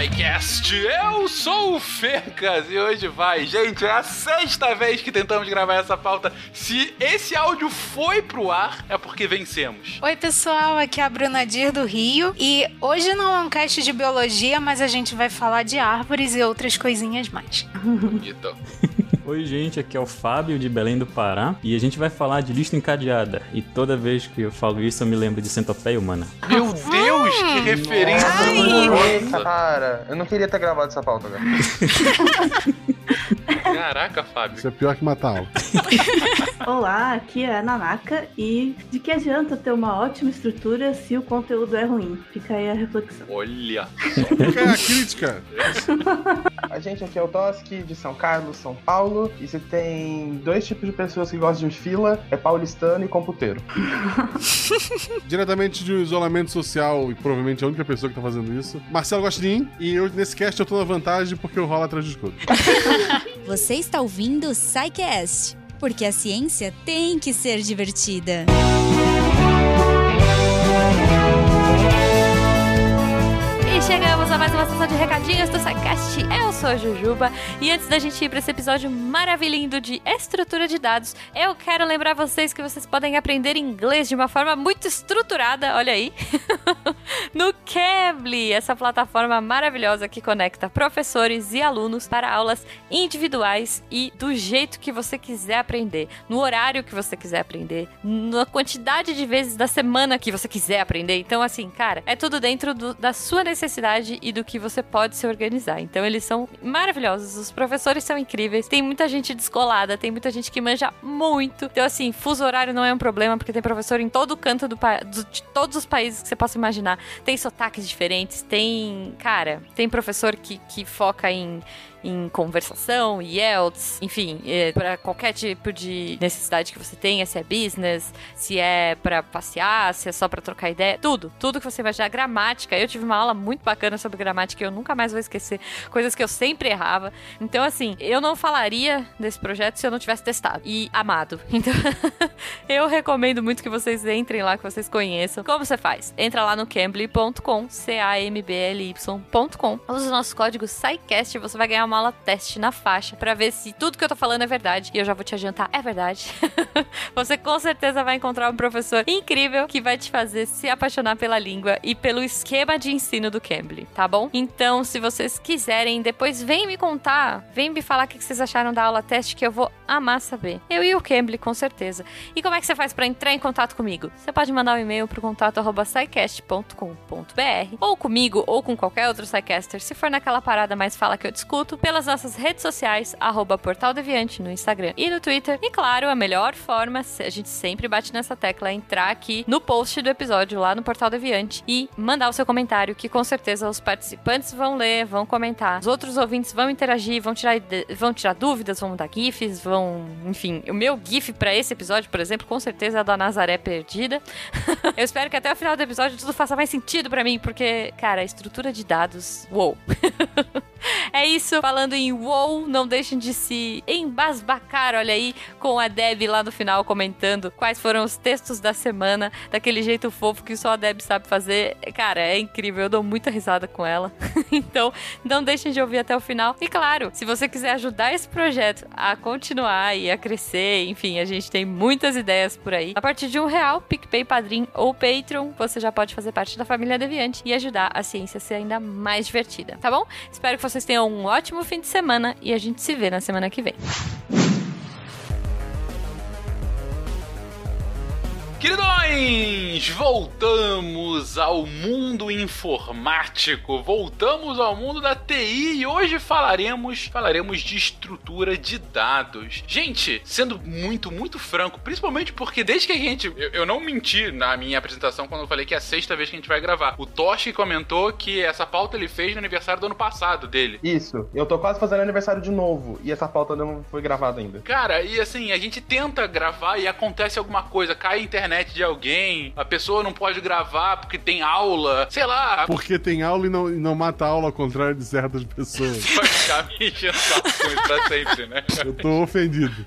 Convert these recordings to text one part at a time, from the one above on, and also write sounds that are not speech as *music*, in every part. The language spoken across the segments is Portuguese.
SciCast. Eu sou o Fencas e hoje vai. Gente, é a sexta vez que tentamos gravar essa pauta. Se esse áudio foi pro ar, é porque vencemos. Oi, pessoal, aqui é a Bruna Dir do Rio e hoje não é um cast de biologia, mas a gente vai falar de árvores e outras coisinhas mais. *laughs* Bonito. Oi, gente, aqui é o Fábio de Belém do Pará e a gente vai falar de lista encadeada. E toda vez que eu falo isso, eu me lembro de centopeia humana. Meu Deus, que referência Nossa, cara, eu não queria ter gravado essa pauta, velho. *laughs* Caraca, Fábio. Isso é pior que matar aula. *laughs* Olá, aqui é a Nanaka e de que adianta ter uma ótima estrutura se o conteúdo é ruim? Fica aí a reflexão. Olha. Fica aí a crítica. *laughs* A gente aqui é o Toski, de São Carlos, São Paulo. E se tem dois tipos de pessoas que gostam de fila, é paulistano e computeiro. *laughs* Diretamente de um isolamento social, e provavelmente a única pessoa que tá fazendo isso. Marcelo gosta de mim, e eu, nesse cast eu tô na vantagem porque eu rolo atrás de escudo. *laughs* Você está ouvindo o SciCast, porque a ciência tem que ser divertida. E chegamos a mais uma sessão de recadinhos do SciCast. Eu sou a Jujuba e antes da gente ir para esse episódio maravilhoso de estrutura de dados, eu quero lembrar vocês que vocês podem aprender inglês de uma forma muito estruturada, olha aí, *laughs* no Cambly, essa plataforma maravilhosa que conecta professores e alunos para aulas individuais e do jeito que você quiser aprender, no horário que você quiser aprender, na quantidade de vezes da semana que você quiser aprender. Então, assim, cara, é tudo dentro do- da sua necessidade e do que você pode se organizar. Então, eles são maravilhosos, os professores são incríveis, tem muita gente descolada, tem muita gente que manja muito. Então, assim, fuso horário não é um problema, porque tem professor em todo canto do, do- de todos os países que você possa imaginar. Tem sotaques diferentes, tem. Cara, tem professor que, que foca em em conversação, IELTS, enfim, é, para qualquer tipo de necessidade que você tenha, se é business, se é para passear, se é só para trocar ideia, tudo, tudo que você imaginar, gramática. Eu tive uma aula muito bacana sobre gramática, eu nunca mais vou esquecer, coisas que eu sempre errava. Então, assim, eu não falaria desse projeto se eu não tivesse testado e amado. *laughs* Então, eu recomendo muito que vocês entrem lá, que vocês conheçam. Como você faz? Entra lá no cambly.com, C-A-M-B-L-Y.com. Usa o nosso código SciCast você vai ganhar uma aula teste na faixa pra ver se tudo que eu tô falando é verdade. E eu já vou te adiantar, é verdade. *laughs* você com certeza vai encontrar um professor incrível que vai te fazer se apaixonar pela língua e pelo esquema de ensino do Cambly, tá bom? Então, se vocês quiserem, depois vem me contar, vem me falar o que vocês acharam da aula teste que eu vou amar saber. Eu e o Cambly, com certeza. E como é que você faz pra entrar em contato comigo? Você pode mandar um e-mail pro contato arroba scicast.com.br ou comigo ou com qualquer outro SciCaster, se for naquela parada mais fala que eu discuto, pelas nossas redes sociais, arroba Portal Deviante no Instagram e no Twitter. E claro, a melhor forma, a gente sempre bate nessa tecla, é entrar aqui no post do episódio lá no Portal Deviante e mandar o seu comentário, que com certeza os participantes vão ler, vão comentar. Os outros ouvintes vão interagir, vão tirar, vão tirar dúvidas, vão dar GIFs, vão. Enfim, o meu GIF pra esse episódio, por exemplo, com certeza é a da Nazaré Perdida. *laughs* Eu espero que até o final do episódio tudo faça mais sentido pra mim, porque, cara, a estrutura de dados. Uou! *laughs* É isso, falando em WoW, não deixem de se embasbacar, olha aí, com a Deb lá no final comentando quais foram os textos da semana, daquele jeito fofo que só a Deb sabe fazer. Cara, é incrível, eu dou muita risada com ela. *laughs* então, não deixem de ouvir até o final. E claro, se você quiser ajudar esse projeto a continuar e a crescer, enfim, a gente tem muitas ideias por aí. A partir de um real, PicPay, Padrim ou Patreon, você já pode fazer parte da família Deviante e ajudar a ciência a ser ainda mais divertida, tá bom? Espero que vocês tenham um ótimo fim de semana e a gente se vê na semana que vem. Queridões, voltamos ao mundo informático, voltamos ao mundo da TI e hoje falaremos, falaremos de estrutura de dados. Gente, sendo muito, muito franco, principalmente porque desde que a gente, eu, eu não menti na minha apresentação quando eu falei que é a sexta vez que a gente vai gravar. O Toshi comentou que essa pauta ele fez no aniversário do ano passado dele. Isso, eu tô quase fazendo aniversário de novo e essa pauta não foi gravada ainda. Cara, e assim, a gente tenta gravar e acontece alguma coisa, cai a internet de alguém, a pessoa não pode gravar porque tem aula, sei lá. Porque tem aula e não, e não mata a aula ao contrário de certas pessoas. Pode ficar me enchendo pra sempre, né? Eu tô ofendido.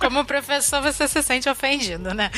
Como professor, você se sente ofendido, né?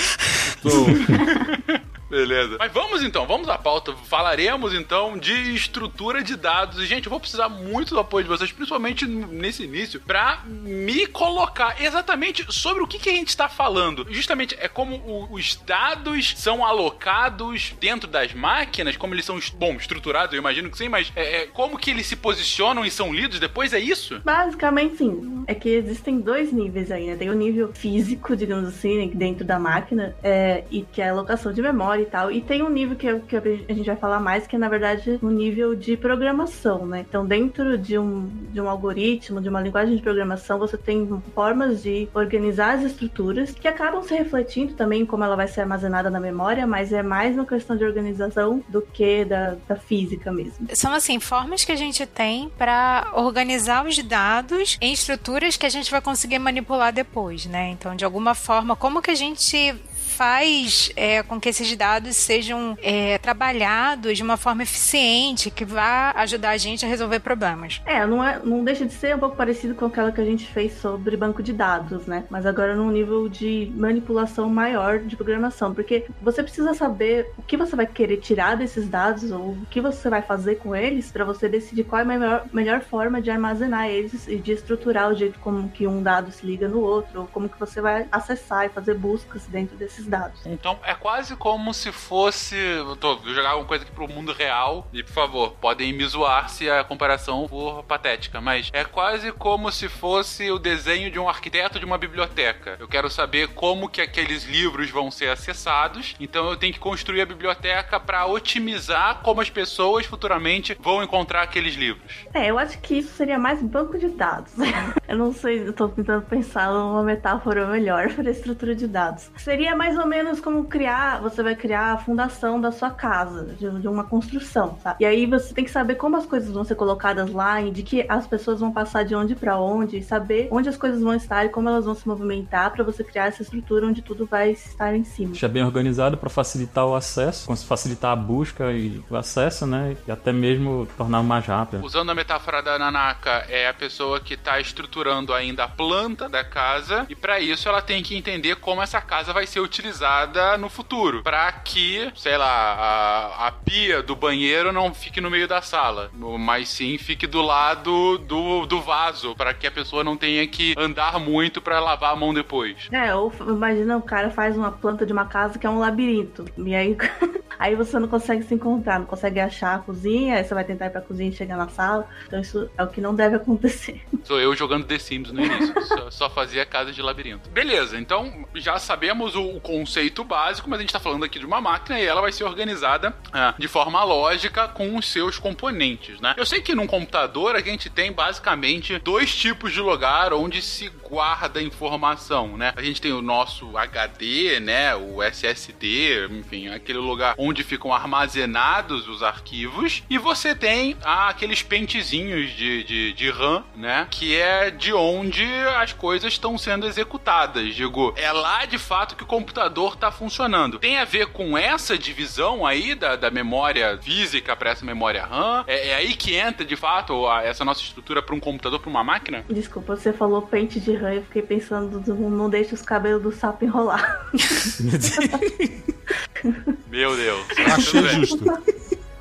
Tô. *laughs* Beleza. Mas vamos então, vamos à pauta. Falaremos então de estrutura de dados. E, gente, eu vou precisar muito do apoio de vocês, principalmente nesse início, pra me colocar exatamente sobre o que, que a gente está falando. Justamente é como o- os dados são alocados dentro das máquinas, como eles são, bom, estruturados, eu imagino que sim, mas é, é, como que eles se posicionam e são lidos depois, é isso? Basicamente, sim. É que existem dois níveis aí, né? Tem o nível físico, digamos assim, né, dentro da máquina, é, e que é a alocação de memória e tal. E tem um nível que, que a gente vai falar mais, que é, na verdade, o nível de programação, né? Então, dentro de um, de um algoritmo, de uma linguagem de programação, você tem formas de organizar as estruturas que acabam se refletindo também em como ela vai ser armazenada na memória, mas é mais uma questão de organização do que da, da física mesmo. São assim formas que a gente tem para organizar os dados em estruturas que a gente vai conseguir manipular depois, né? Então, de alguma forma, como que a gente faz é, com que esses dados sejam é, trabalhados de uma forma eficiente que vá ajudar a gente a resolver problemas. É, não, é, não deixa de ser um pouco parecido com aquela que a gente fez sobre banco de dados, né? Mas agora num nível de manipulação maior de programação, porque você precisa saber o que você vai querer tirar desses dados ou o que você vai fazer com eles para você decidir qual é a melhor, melhor forma de armazenar eles e de estruturar o jeito como que um dado se liga no outro, ou como que você vai acessar e fazer buscas dentro desses dados. Então é quase como se fosse. Eu tô vou jogar alguma coisa aqui pro mundo real. E por favor, podem me zoar se a comparação for patética. Mas é quase como se fosse o desenho de um arquiteto de uma biblioteca. Eu quero saber como que aqueles livros vão ser acessados. Então eu tenho que construir a biblioteca para otimizar como as pessoas futuramente vão encontrar aqueles livros. É, eu acho que isso seria mais banco de dados. *laughs* eu não sei, eu tô tentando pensar numa metáfora melhor *laughs* para estrutura de dados. Seria mais ou menos como criar, você vai criar a fundação da sua casa, de, de uma construção, tá? E aí você tem que saber como as coisas vão ser colocadas lá, e de que as pessoas vão passar de onde para onde, e saber onde as coisas vão estar e como elas vão se movimentar para você criar essa estrutura onde tudo vai estar em cima. Deixar bem organizado para facilitar o acesso, facilitar a busca e o acesso, né? E até mesmo tornar mais rápido. Usando a metáfora da Nanaka, é a pessoa que está estruturando ainda a planta da casa e para isso ela tem que entender como essa casa vai ser utilizada no futuro, para que, sei lá, a, a pia do banheiro não fique no meio da sala, mas sim fique do lado do, do vaso, para que a pessoa não tenha que andar muito para lavar a mão depois. É, ou imagina o cara faz uma planta de uma casa que é um labirinto. E aí, *laughs* aí você não consegue se encontrar, não consegue achar a cozinha, aí você vai tentar ir pra cozinha e chegar na sala. Então isso é o que não deve acontecer. *laughs* Sou eu jogando The Sims no início. só, só fazia casa de labirinto. Beleza, então já sabemos o, o conceito básico, mas a gente tá falando aqui de uma máquina e ela vai ser organizada ah, de forma lógica com os seus componentes, né? Eu sei que num computador a gente tem basicamente dois tipos de lugar onde se guarda informação, né? A gente tem o nosso HD, né? O SSD, enfim, aquele lugar onde ficam armazenados os arquivos. E você tem ah, aqueles pentezinhos de, de, de RAM, né? Que é de onde as coisas estão sendo executadas. Digo, é lá de fato que o computador está funcionando. Tem a ver com essa divisão aí da, da memória física para essa memória RAM? É, é aí que entra de fato a- essa nossa estrutura para um computador, para uma máquina? Desculpa, você falou pente de rã, eu fiquei pensando, do- não deixa os cabelos do sapo enrolar. *laughs* Meu Deus. Achei justo.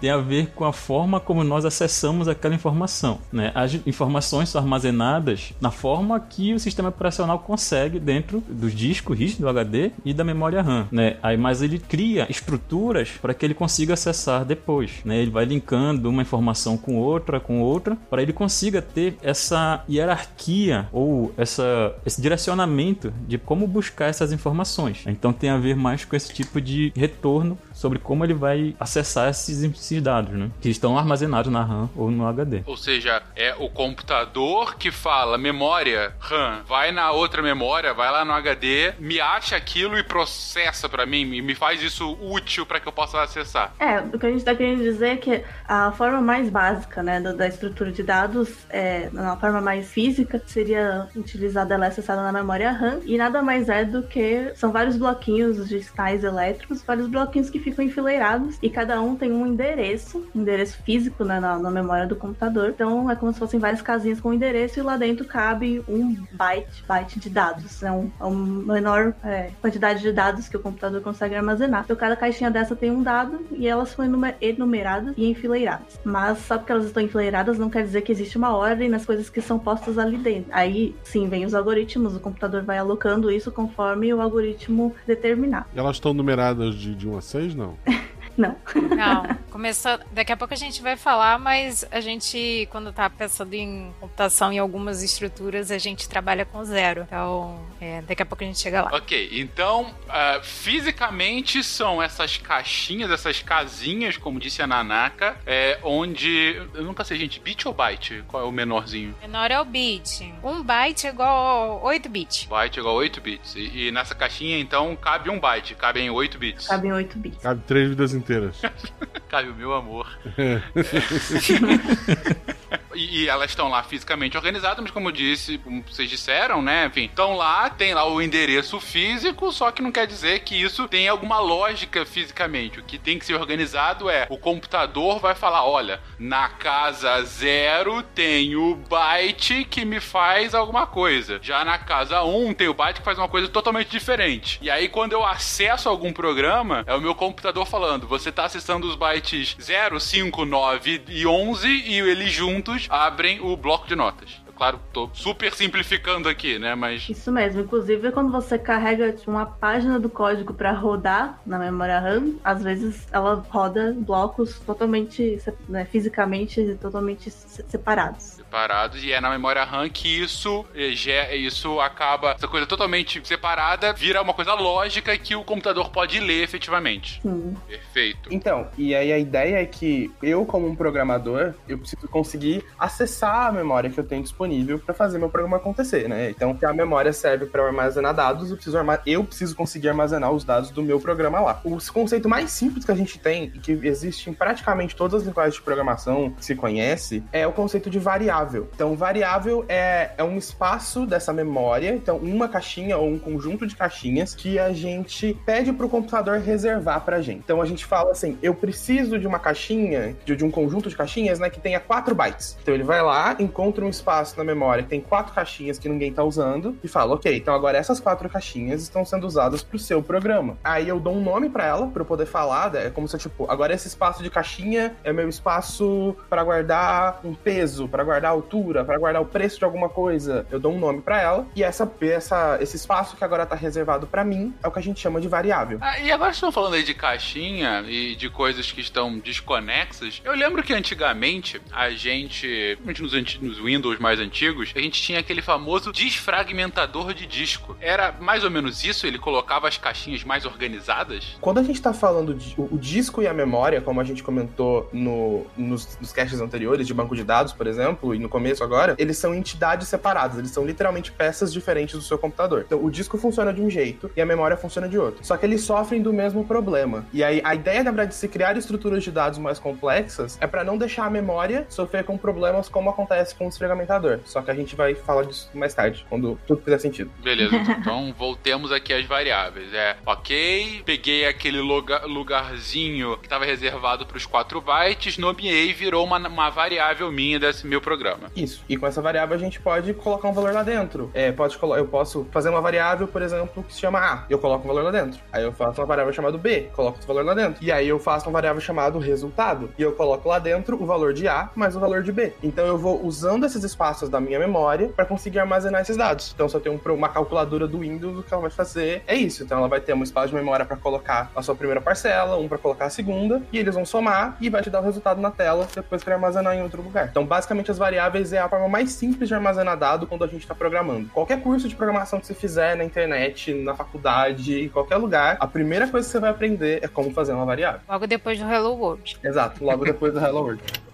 Tem a ver com a forma como nós acessamos aquela informação. Né? As informações são armazenadas na forma que o sistema operacional consegue dentro dos discos rígidos do HD e da memória RAM. Né? Aí, mas ele cria estruturas para que ele consiga acessar depois. Né? Ele vai linkando uma informação com outra, com outra, para ele consiga ter essa hierarquia ou essa, esse direcionamento de como buscar essas informações. Então tem a ver mais com esse tipo de retorno sobre como ele vai acessar esses, esses dados, né? Que estão armazenados na RAM ou no HD. Ou seja, é o computador que fala memória RAM, vai na outra memória, vai lá no HD, me acha aquilo e processa pra mim, e me faz isso útil pra que eu possa acessar. É, o que a gente tá querendo dizer é que a forma mais básica, né, da, da estrutura de dados, é, na forma mais física, seria utilizada ela acessada na memória RAM, e nada mais é do que são vários bloquinhos de sinais elétricos, vários bloquinhos que ficam enfileirados, e cada um tem um endereço endereço, físico né, na, na memória do computador. Então é como se fossem várias casinhas com endereço e lá dentro cabe um byte, byte de dados. É, um, é a menor é, quantidade de dados que o computador consegue armazenar. Então cada caixinha dessa tem um dado e elas são enumeradas e enfileiradas. Mas só porque elas estão enfileiradas não quer dizer que existe uma ordem nas coisas que são postas ali dentro. Aí sim vem os algoritmos, o computador vai alocando isso conforme o algoritmo determinar. Elas estão numeradas de, de 1 a 6, não? *laughs* Não. Não, *laughs* começou. Daqui a pouco a gente vai falar, mas a gente, quando tá pensando em computação em algumas estruturas, a gente trabalha com zero. Então, é, daqui a pouco a gente chega lá. Ok, então, uh, fisicamente são essas caixinhas, essas casinhas, como disse a Nanaka, é, onde. Eu nunca sei, gente, bit ou byte? Qual é o menorzinho? Menor é o bit. Um byte é igual a 8 bits. Byte é igual a 8 bits. E, e nessa caixinha, então, cabe um byte, cabe em 8 bits. Cabe em 8 bits. Cabe três vidas inteiras. O *laughs* meu amor. *laughs* E, e, elas estão lá fisicamente organizadas, mas como eu disse, como vocês disseram, né? Enfim, estão lá, tem lá o endereço físico, só que não quer dizer que isso tem alguma lógica fisicamente. O que tem que ser organizado é o computador vai falar: olha, na casa zero tem o byte que me faz alguma coisa. Já na casa 1 um, tem o byte que faz uma coisa totalmente diferente. E aí, quando eu acesso algum programa, é o meu computador falando: você está acessando os bytes 0, 5, 9 e 11 e eles juntos abrem o bloco de notas claro, tô super simplificando aqui, né? Mas. Isso mesmo. Inclusive, quando você carrega tipo, uma página do código para rodar na memória RAM, às vezes ela roda blocos totalmente, né, fisicamente, totalmente separados. Separados, e é na memória RAM que isso, é, isso acaba, essa coisa totalmente separada, vira uma coisa lógica que o computador pode ler efetivamente. Sim. Perfeito. Então, e aí a ideia é que eu, como um programador, eu preciso conseguir acessar a memória que eu tenho disponível disponível para fazer meu programa acontecer, né? Então, que a memória serve para armazenar dados, eu preciso, eu preciso conseguir armazenar os dados do meu programa lá. O conceito mais simples que a gente tem e que existe em praticamente todas as linguagens de programação que se conhece é o conceito de variável. Então, variável é, é um espaço dessa memória, então uma caixinha ou um conjunto de caixinhas que a gente pede para o computador reservar para a gente. Então, a gente fala assim, eu preciso de uma caixinha, de, de um conjunto de caixinhas, né, que tenha 4 bytes. Então, ele vai lá, encontra um espaço na memória que tem quatro caixinhas que ninguém tá usando e fala, ok, então agora essas quatro caixinhas estão sendo usadas pro seu programa. Aí eu dou um nome para ela, para eu poder falar, é como se, tipo, agora esse espaço de caixinha é meu espaço para guardar um peso, para guardar altura, para guardar o preço de alguma coisa. Eu dou um nome para ela e essa, essa, esse espaço que agora tá reservado para mim é o que a gente chama de variável. Ah, e agora estão falando aí de caixinha e de coisas que estão desconexas. Eu lembro que antigamente a gente, nos, nos Windows mais antigos, a gente tinha aquele famoso desfragmentador de disco. Era mais ou menos isso? Ele colocava as caixinhas mais organizadas? Quando a gente tá falando de o, o disco e a memória, como a gente comentou no, nos, nos caches anteriores, de banco de dados, por exemplo, e no começo agora, eles são entidades separadas, eles são literalmente peças diferentes do seu computador. Então, o disco funciona de um jeito e a memória funciona de outro. Só que eles sofrem do mesmo problema. E aí, a ideia, na verdade, de se criar estruturas de dados mais complexas é para não deixar a memória sofrer com problemas como acontece com o desfragmentador. Só que a gente vai falar disso mais tarde, quando tudo fizer sentido. Beleza, *laughs* então voltemos aqui às variáveis. É, ok, peguei aquele lugar, lugarzinho que estava reservado para os 4 bytes, nomeei e virou uma, uma variável minha desse meu programa. Isso. E com essa variável a gente pode colocar um valor lá dentro. É, pode, eu posso fazer uma variável, por exemplo, que se chama A. Eu coloco um valor lá dentro. Aí eu faço uma variável chamada B, coloco esse valor lá dentro. E aí eu faço uma variável chamada resultado. E eu coloco lá dentro o valor de A mais o valor de B. Então eu vou usando esses espaços da minha memória para conseguir armazenar esses dados. Então, se eu tenho uma calculadora do Windows, o que ela vai fazer é isso. Então, ela vai ter um espaço de memória para colocar a sua primeira parcela, um para colocar a segunda, e eles vão somar e vai te dar o resultado na tela depois para armazenar em outro lugar. Então, basicamente, as variáveis é a forma mais simples de armazenar dado quando a gente está programando. Qualquer curso de programação que você fizer na internet, na faculdade, em qualquer lugar, a primeira coisa que você vai aprender é como fazer uma variável. Logo depois do Hello World. Exato, logo depois do Hello World.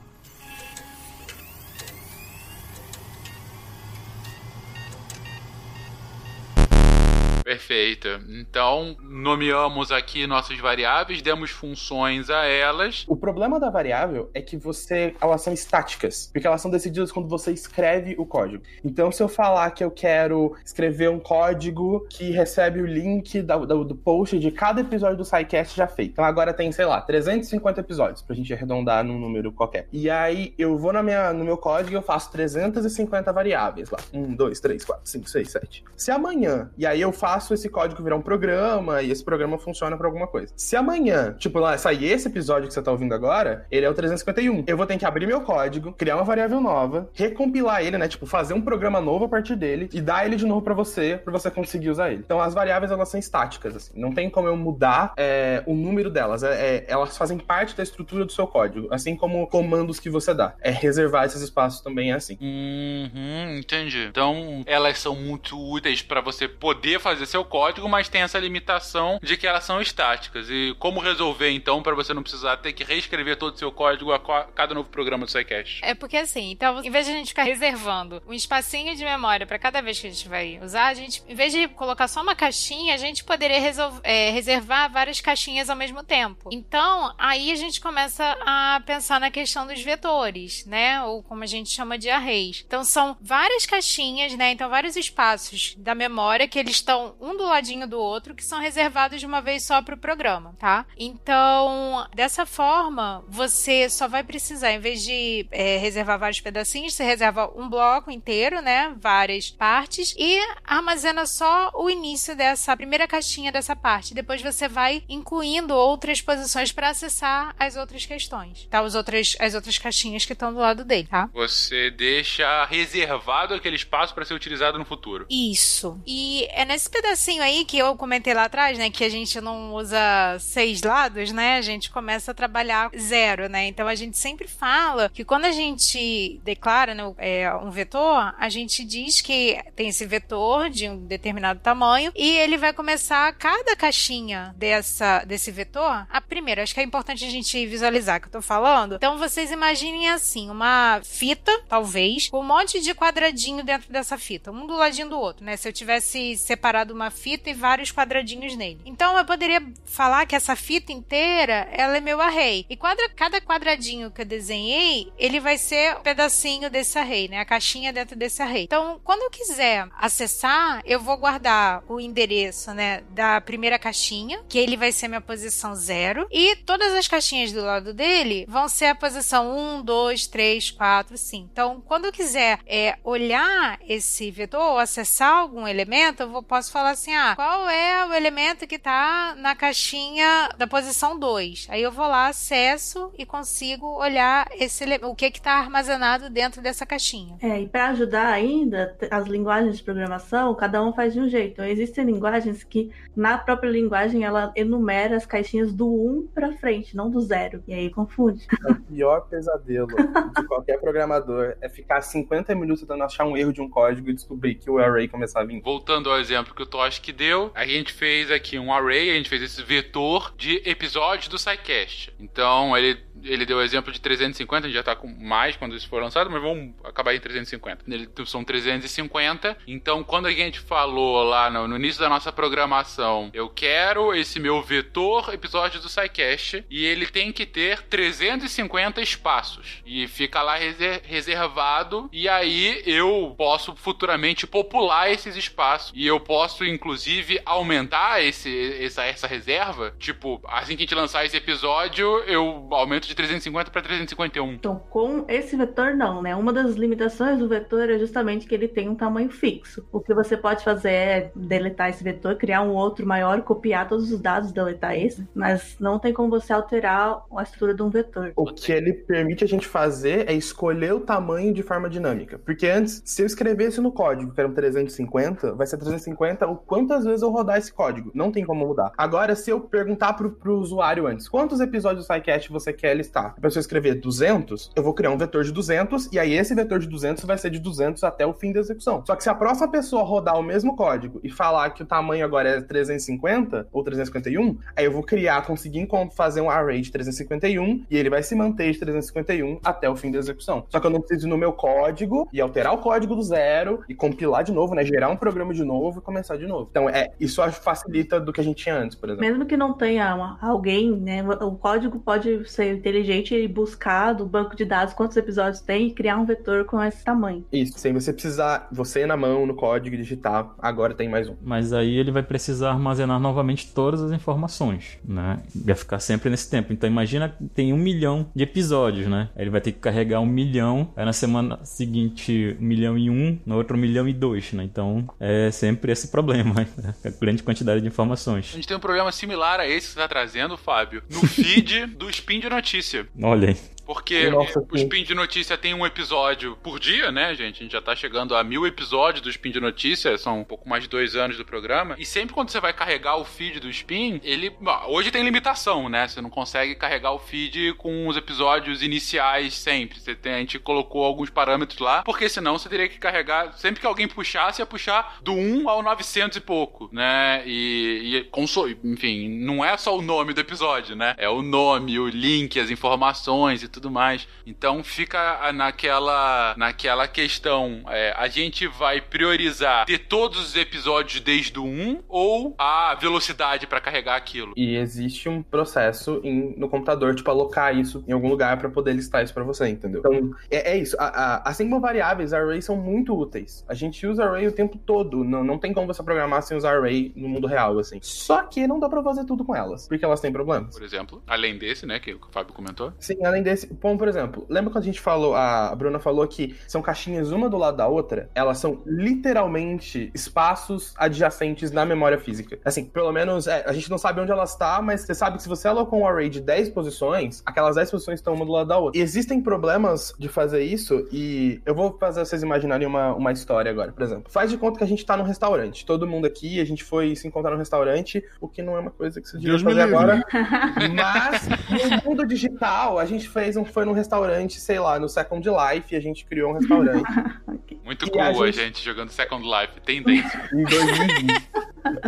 Perfeito. Então, nomeamos aqui nossas variáveis, demos funções a elas. O problema da variável é que você, elas são estáticas, porque elas são decididas quando você escreve o código. Então, se eu falar que eu quero escrever um código que recebe o link da- da- do post de cada episódio do SciCast já feito. Então, agora tem, sei lá, 350 episódios, pra gente arredondar num número qualquer. E aí, eu vou na minha, no meu código e eu faço 350 variáveis lá. 1, 2, 3, 4, 5, 6, 7. Se amanhã, e aí eu faço esse código virar um programa, e esse programa funciona pra alguma coisa. Se amanhã, tipo, lá sair esse episódio que você tá ouvindo agora, ele é o 351. Eu vou ter que abrir meu código, criar uma variável nova, recompilar ele, né? Tipo, fazer um programa novo a partir dele e dar ele de novo pra você, pra você conseguir usar ele. Então as variáveis, elas são estáticas, assim. Não tem como eu mudar é, o número delas. É, é- elas fazem parte da estrutura do seu código, assim como comandos que você dá. É reservar esses espaços também é assim. Uhum, entendi. Então, elas são muito úteis para você poder fazer seu código, mas tem essa limitação de que elas são estáticas. E como resolver, então, para você não precisar ter que reescrever todo o seu código a cada novo programa do SciCast? É porque assim, então, em vez de a gente ficar reservando um espacinho de memória para cada vez que a gente vai usar, a gente, em vez de colocar só uma caixinha, a gente poderia é, reservar várias caixinhas ao mesmo tempo. Então, aí a gente começa a pensar na questão dos vetores, né? Ou como a gente chama de arrays. Então, são várias caixinhas, né? Então, vários espaços da memória que eles estão um do ladinho do outro, que são reservados de uma vez só para o programa, tá? Então, dessa forma, você só vai precisar, em vez de é, reservar vários pedacinhos, você reserva um bloco inteiro, né? Várias partes e armazena só o início dessa primeira caixinha dessa parte. Depois você vai incluindo outras posições para acessar as outras questões, tá? As outras, as outras caixinhas que estão do lado dele, tá? Você deixa reservado aquele espaço para ser utilizado no futuro. Isso. E é nesse pedacinho aí que eu comentei lá atrás, né? Que a gente não usa seis lados, né? A gente começa a trabalhar zero, né? Então a gente sempre fala que quando a gente declara né, é, um vetor, a gente diz que tem esse vetor de um determinado tamanho e ele vai começar cada caixinha dessa, desse vetor. A primeira, acho que é importante a gente visualizar que eu tô falando. Então vocês imaginem assim, uma fita, talvez, com um monte de quadradinho dentro dessa fita, um do ladinho do outro, né? Se eu tivesse separado uma fita e vários quadradinhos nele. Então eu poderia falar que essa fita inteira, ela é meu array. E quadra, cada quadradinho que eu desenhei, ele vai ser um pedacinho desse array, né? A caixinha dentro desse array. Então, quando eu quiser acessar, eu vou guardar o endereço, né, da primeira caixinha, que ele vai ser minha posição zero, e todas as caixinhas do lado dele vão ser a posição 1, 2, 3, 4, 5. Então, quando eu quiser é, olhar esse vetor ou acessar algum elemento, eu vou, posso falar assim: ah, qual é o elemento que está na caixinha da posição 2? Aí eu vou lá, acesso e consigo olhar esse, o que está armazenado dentro dessa caixinha. É, e para ajudar ainda, as linguagens de programação, cada um faz de um jeito. Então, existem linguagens que, na própria linguagem, ela enumera as caixinhas do 1 para frente, não do zero. E aí confunde. *laughs* O pior pesadelo de qualquer programador é ficar 50 minutos tentando achar um erro de um código e descobrir que o array começar a vir. Voltando ao exemplo que o Tosh que deu, a gente fez aqui um array, a gente fez esse vetor de episódios do SciCast. Então, ele, ele deu o exemplo de 350, a gente já tá com mais quando isso for lançado, mas vamos acabar em 350. Ele, são 350, então quando a gente falou lá no, no início da nossa programação, eu quero esse meu vetor episódio do SciCast, e ele tem que ter 350 espaços. E fica lá reser- reservado, e aí eu posso futuramente popular esses espaços. E eu posso, inclusive, aumentar esse, essa, essa reserva. Tipo, assim que a gente lançar esse episódio, eu aumento de 350 para 351. Então, com esse vetor, não, né? Uma das limitações do vetor é justamente que ele tem um tamanho fixo. O que você pode fazer é deletar esse vetor, criar um outro maior, copiar todos os dados, deletar esse, mas não tem como você alterar a estrutura de um vetor. O que ele permite a gente fazer é escolher o tamanho de forma dinâmica. Porque antes, se eu escrevesse no código que era um 350, vai ser 350 o quantas vezes eu rodar esse código. Não tem como mudar. Agora, se eu perguntar pro, pro usuário antes, quantos episódios do SciCast você quer listar, a pessoa escrever 200, eu vou criar um vetor de 200 e aí esse vetor de 200 vai ser de 200 até o fim da execução. Só que se a próxima pessoa rodar o mesmo código e falar que o tamanho agora é 350 ou 351, aí eu vou criar, conseguir fazer um array de 351 e ele vai se manter de 351 até o fim da execução. Só que eu não preciso ir no meu código e alterar o código do zero e compilar de novo, né? Gerar um programa de novo e começar de novo. Então, é, isso facilita do que a gente tinha antes, por exemplo. Mesmo que não tenha uma, alguém, né? O código pode ser inteligente e buscar do banco de dados quantos episódios tem e criar um vetor com esse tamanho. Isso, sem você precisar, você na mão, no código, digitar, agora tem mais um. Mas aí ele vai precisar armazenar novamente todas as informações, né? Vai ficar sempre nesse tempo. Então imagina tem um milhão de episódios, né? Aí ele vai ter que carregar um milhão, aí na semana seguinte um milhão e um, na outra um milhão e dois, né? Então é sempre esse problema, né? a grande quantidade de informações. A gente tem um problema similar a esse que você está trazendo, Fábio, no *laughs* feed do Spin de Notícia. Olha aí. Porque Nossa, o Spin de Notícia tem um episódio por dia, né, gente? A gente já tá chegando a mil episódios do Spin de Notícia, são um pouco mais de dois anos do programa. E sempre quando você vai carregar o feed do Spin, ele. Hoje tem limitação, né? Você não consegue carregar o feed com os episódios iniciais sempre. Você tem, a gente colocou alguns parâmetros lá, porque senão você teria que carregar. Sempre que alguém puxasse, ia puxar do 1 ao 900 e pouco, né? E, e console, enfim, não é só o nome do episódio, né? É o nome, o link, as informações e tudo mais. Então fica naquela, naquela questão: é, a gente vai priorizar ter todos os episódios desde o 1 ou a velocidade para carregar aquilo? E existe um processo em, no computador, tipo, alocar isso em algum lugar para poder listar isso para você, entendeu? Então, é, é isso. A, a, assim como variáveis, arrays são muito úteis. A gente usa array o tempo todo. Não, não tem como você programar sem usar array no mundo real, assim. Só que não dá pra fazer tudo com elas, porque elas têm problemas. Por exemplo, além desse, né, que o Fábio comentou. Sim, além desse. Bom, por exemplo, lembra quando a gente falou, a Bruna falou que são caixinhas uma do lado da outra? Elas são literalmente espaços adjacentes na memória física. Assim, pelo menos, é, a gente não sabe onde ela está, mas você sabe que se você alocou um array de 10 posições, aquelas 10 posições estão uma do lado da outra. E existem problemas de fazer isso, e eu vou fazer vocês imaginarem uma, uma história agora, por exemplo. Faz de conta que a gente tá num restaurante. Todo mundo aqui, a gente foi se encontrar no restaurante, o que não é uma coisa que você devia fazer agora. *laughs* Mas no mundo digital, a gente fez um, foi num restaurante, sei lá, no Second Life, e a gente criou um restaurante. *laughs* Muito e cool a gente... a gente... jogando Second Life, tendência. *laughs* em 2020.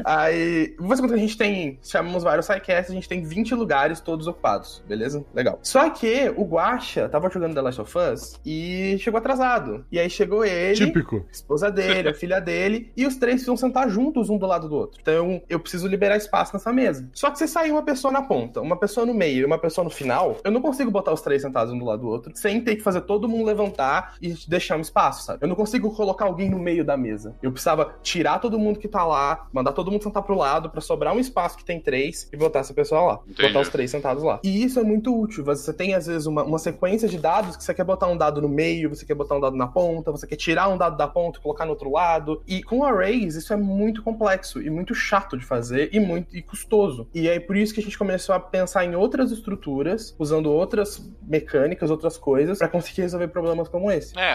Aí, você conta que a gente tem, chamamos vários sidecasts, a gente tem 20 lugares todos ocupados, beleza? Legal. Só que o Guacha tava jogando The Last of Us e chegou atrasado. E aí chegou ele, Típico. a esposa dele, a filha dele, e os três precisam sentar juntos um do lado do outro. Então, eu preciso liberar espaço nessa mesa. Só que se sair uma pessoa na ponta, uma pessoa no meio e uma pessoa no final, eu não consigo botar os três sentados um do lado do outro, sem ter que fazer todo mundo levantar e deixar um espaço, sabe? Eu não consigo colocar alguém no meio da mesa. Eu precisava tirar todo mundo que tá lá, mandar todo mundo sentar pro lado para sobrar um espaço que tem três e botar essa pessoa lá. Entendi. Botar os três sentados lá. E isso é muito útil. Você tem, às vezes, uma, uma sequência de dados que você quer botar um dado no meio, você quer botar um dado na ponta, você quer tirar um dado da ponta e colocar no outro lado. E com arrays, isso é muito complexo e muito chato de fazer e muito e custoso. E é por isso que a gente começou a pensar em outras estruturas, usando outras mecânicas, outras coisas, para conseguir resolver problemas como esse. É,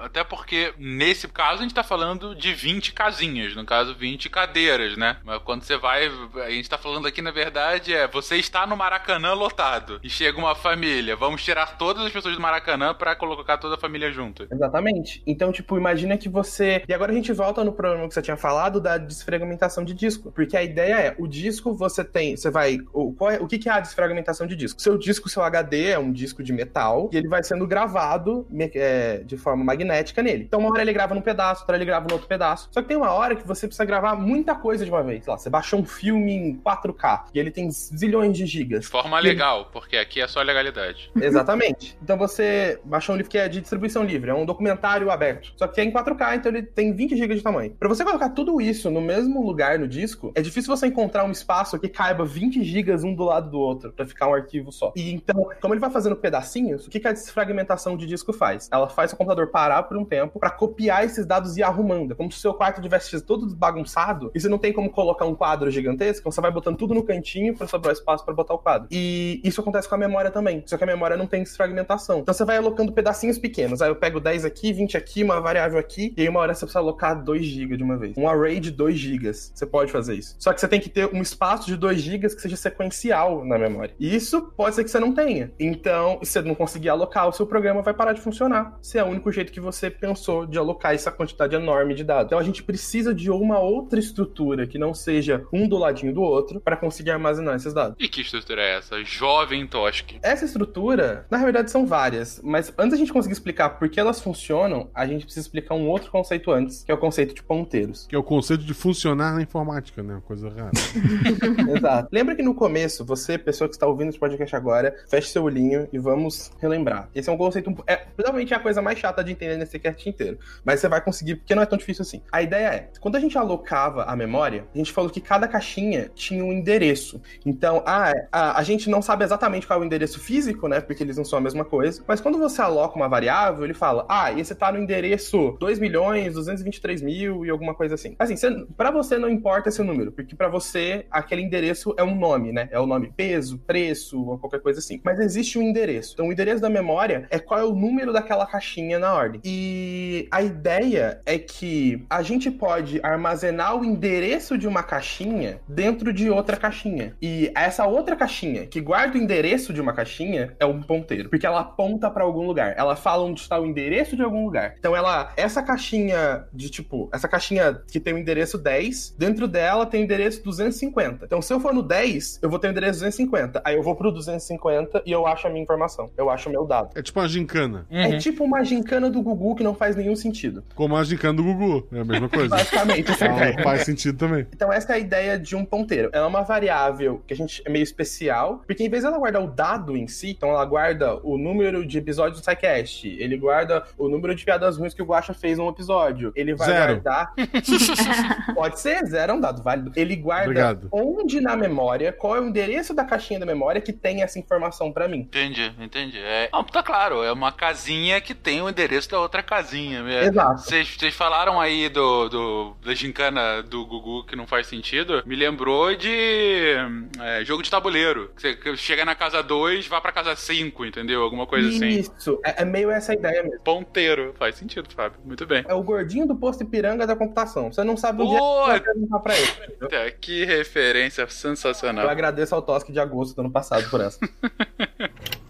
até porque nesse caso a gente tá falando de 20 casinhas, no caso 20 cadeiras, né? Mas quando você vai, a gente tá falando aqui na verdade é você está no Maracanã lotado e chega uma família, vamos tirar todas as pessoas do Maracanã para colocar toda a família junto. Exatamente. Então, tipo, imagina que você. E agora a gente volta no problema que você tinha falado da desfragmentação de disco, porque a ideia é o disco você tem, você vai, o, qual é, o que, que é a desfragmentação de disco? Seu disco, seu HD é um disco de metal e ele vai sendo gravado é, de forma magnética nele. Então, uma hora ele grava num pedaço, outra ele grava no outro pedaço. Só que tem uma hora que você precisa gravar muita coisa de uma vez. Sei lá, você baixou um filme em 4K e ele tem zilhões de gigas. De forma legal, ele... porque aqui é só legalidade. *laughs* Exatamente. Então você baixou um livro que é de distribuição livre, é um documentário aberto. Só que é em 4K, então ele tem 20 GB de tamanho. Para você colocar tudo isso no mesmo lugar no disco, é difícil você encontrar um espaço que caiba 20 GB um do lado do outro para ficar um arquivo só. E então, como ele vai fazendo pedacinhos, o que, que a desfragmentação de disco faz? Ela faz o computador parar por um tempo para copiar esses dados e ir arrumando. É como se o seu quarto tivesse todo bagunçado e você não tem como colocar um quadro gigantesco, então você vai botando tudo no cantinho para sobrar espaço para botar o quadro. E isso acontece com a memória também, só que a memória não tem desfragmentação. Então você vai alocando pedacinhos pequenos. Aí eu pego 10 aqui, 20 aqui, uma variável aqui, e aí uma hora você precisa alocar 2 GB de uma vez. Um array de 2 GB. Você pode fazer isso. Só que você tem que ter um espaço de 2 GB que seja sequencial na memória. E isso pode ser que você não tenha. Então, se você não conseguir alocar, o seu programa vai parar de funcionar. Se é o único jeito que você pensou de alocar essa quantidade enorme de dados. Então a gente precisa de uma outra estrutura que não seja um do ladinho do outro para conseguir armazenar esses dados. E que estrutura é essa? Jovem Tosk. Essa estrutura, na verdade, são várias, mas antes da gente conseguir explicar por que elas funcionam, a gente precisa explicar um outro conceito antes, que é o conceito de ponteiros. Que é o conceito de funcionar na informática, né? Coisa rara. *laughs* *laughs* Exato. Lembra que no começo, você, pessoa que está ouvindo esse podcast agora, feche seu olhinho e vamos relembrar. Esse é um conceito. É, provavelmente é a coisa mais chata de entender nesse cast inteiro. Mas você vai conseguir, porque não é tão difícil assim. A ideia é: quando a gente alocava a memória, a gente falou que cada caixinha tinha um endereço. Então, ah, a, a gente não sabe exatamente qual é o endereço físico, né? Porque eles não são a mesma coisa. Mas quando você aloca uma variável, ele fala: ah, esse tá no endereço 2 milhões, 223 mil e alguma coisa assim. Assim, você, pra você não importa esse número, porque para você aquele endereço é um nome, né? É o nome peso, preço ou qualquer coisa assim. Mas existe um endereço. Então, o endereço da memória é qual é o número daquela caixinha na ordem. E a ideia é que a gente pode armazenar o endereço de uma caixinha dentro de outra caixinha. E essa outra caixinha que guarda o endereço de uma caixinha é um ponteiro, porque ela aponta para algum lugar. Ela fala onde está o endereço de algum lugar. Então ela essa caixinha de tipo, essa caixinha que tem o endereço 10, dentro dela tem o endereço 250. Então se eu for no 10, eu vou ter o endereço 250. Aí eu vou pro 250 e eu acho a minha informação. Eu acho o meu dado. É tipo uma gincana. É tipo uma gincana do Gugu que não faz nenhum sentido. Como a gincana do Gugu. É a mesma coisa. *laughs* Basicamente, essa a ideia. faz sentido também. Então essa é a ideia de um ponteiro. Ela é uma variável que a gente é meio especial, porque em vez dela guardar o dado em si, então ela guarda o número de episódios do SciCast, ele guarda o número de piadas ruins que o Guaxa fez num episódio, ele vai Zero. guardar... *laughs* Pode ser, zero é um dado válido. Ele guarda Obrigado. onde na memória, qual é o endereço da caixinha da memória que tem essa informação pra mim. Entendi, entendi. É... Não, tá claro, é uma casinha que tem o endereço da outra casinha. É, Exato. Vocês falaram aí do, do, da gincana do Gugu que não faz sentido. Me lembrou de é, jogo de tabuleiro. Você chega na casa 2, vai pra casa 5, entendeu? Alguma coisa assim. Isso, é, é meio essa ideia mesmo. Ponteiro. Faz sentido, Fábio. Muito bem. É o gordinho do posto Ipiranga da computação. Você não sabe onde é que Pô, você vai pra ele. entendeu? *laughs* Que referência Eu sensacional. agradeço ao Tosque de agosto do ano passado por essa. *laughs*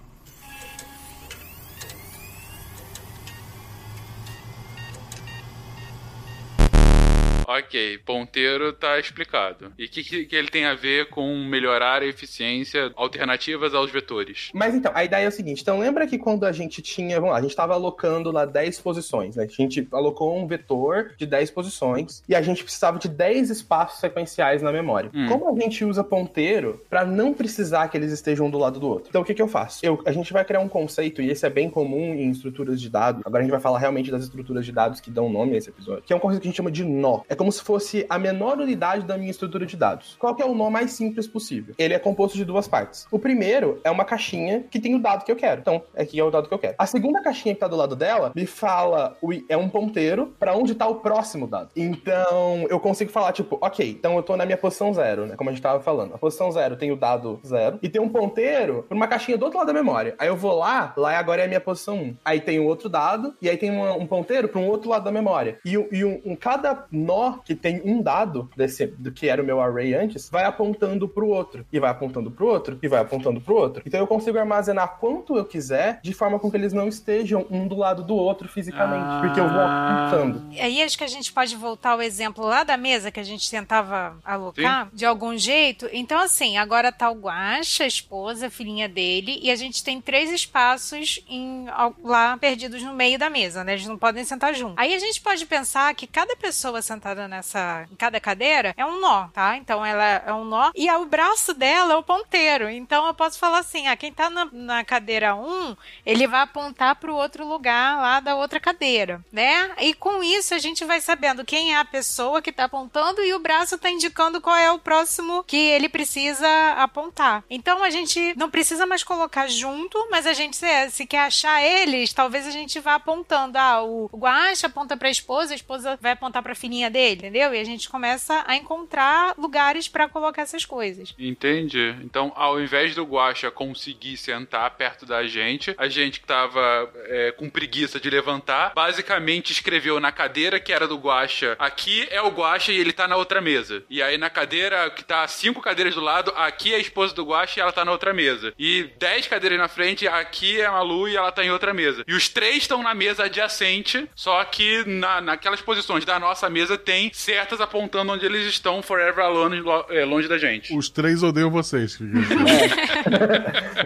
Ok, ponteiro tá explicado. E o que, que, que ele tem a ver com melhorar a eficiência alternativas aos vetores? Mas então, a ideia é o seguinte: então lembra que quando a gente tinha, vamos lá, a gente estava alocando lá 10 posições, né? A gente alocou um vetor de 10 posições e a gente precisava de 10 espaços sequenciais na memória. Hum. Como a gente usa ponteiro para não precisar que eles estejam um do lado do outro? Então o que, que eu faço? Eu, a gente vai criar um conceito, e esse é bem comum em estruturas de dados. Agora a gente vai falar realmente das estruturas de dados que dão nome a esse episódio, que é um conceito que a gente chama de nó. É como se fosse a menor unidade da minha estrutura de dados. Qual que é o nó mais simples possível? Ele é composto de duas partes. O primeiro é uma caixinha que tem o dado que eu quero. Então, aqui é o dado que eu quero. A segunda caixinha que tá do lado dela me fala, é um ponteiro para onde tá o próximo dado. Então, eu consigo falar, tipo, ok, então eu tô na minha posição zero, né? Como a gente tava falando. A posição zero tem o dado zero e tem um ponteiro pra uma caixinha do outro lado da memória. Aí eu vou lá, lá agora é a minha posição 1. Aí tem um outro dado, e aí tem uma- um ponteiro pra um outro lado da memória. E, e um, um- cada nó que tem um dado desse, do que era o meu array antes, vai apontando pro outro. E vai apontando pro outro, e vai apontando pro outro. Então eu consigo armazenar quanto eu quiser, de forma com que eles não estejam um do lado do outro fisicamente. Ah. Porque eu vou apontando. Aí acho que a gente pode voltar ao exemplo lá da mesa que a gente tentava alocar de algum jeito. Então, assim, agora tá o Guaxa, a esposa, a filhinha dele, e a gente tem três espaços em- lá perdidos no meio da mesa, né? Eles não podem sentar juntos. Aí a gente pode pensar que cada pessoa sentada nessa. em cada cadeira, é um nó, tá? Então ela é um nó. E o braço dela é o ponteiro. Então eu posso falar assim: ah, quem tá na, na cadeira 1, ele vai apontar pro outro lugar lá da outra cadeira, né? E com isso a gente vai sabendo quem é a pessoa que tá apontando e o braço tá indicando qual é o próximo que ele precisa apontar. Então a gente não precisa mais colocar junto, mas a gente, se, se quer achar eles, talvez a gente vá apontando. Ah, o, o Guacha aponta pra esposa, a esposa vai apontar pra filhinha dele, entendeu? E a gente começa a encontrar lugares para colocar essas coisas. Entendi. Então, ao invés do Guacha conseguir sentar perto da gente, a gente que tava é, com preguiça de levantar, basicamente escreveu na cadeira que era do Guacha, aqui é o Guacha e ele tá na outra mesa. E aí na cadeira que tá cinco cadeiras do lado, aqui é a esposa do Guacha e ela tá na outra mesa. E dez cadeiras na frente, aqui é a Malu e ela tá em outra mesa. E os três estão na mesa adjacente, só que na, naquelas posições da nossa mesa tem certas apontando onde eles estão forever alone, lo- é, longe da gente. Os três odeiam vocês. *laughs*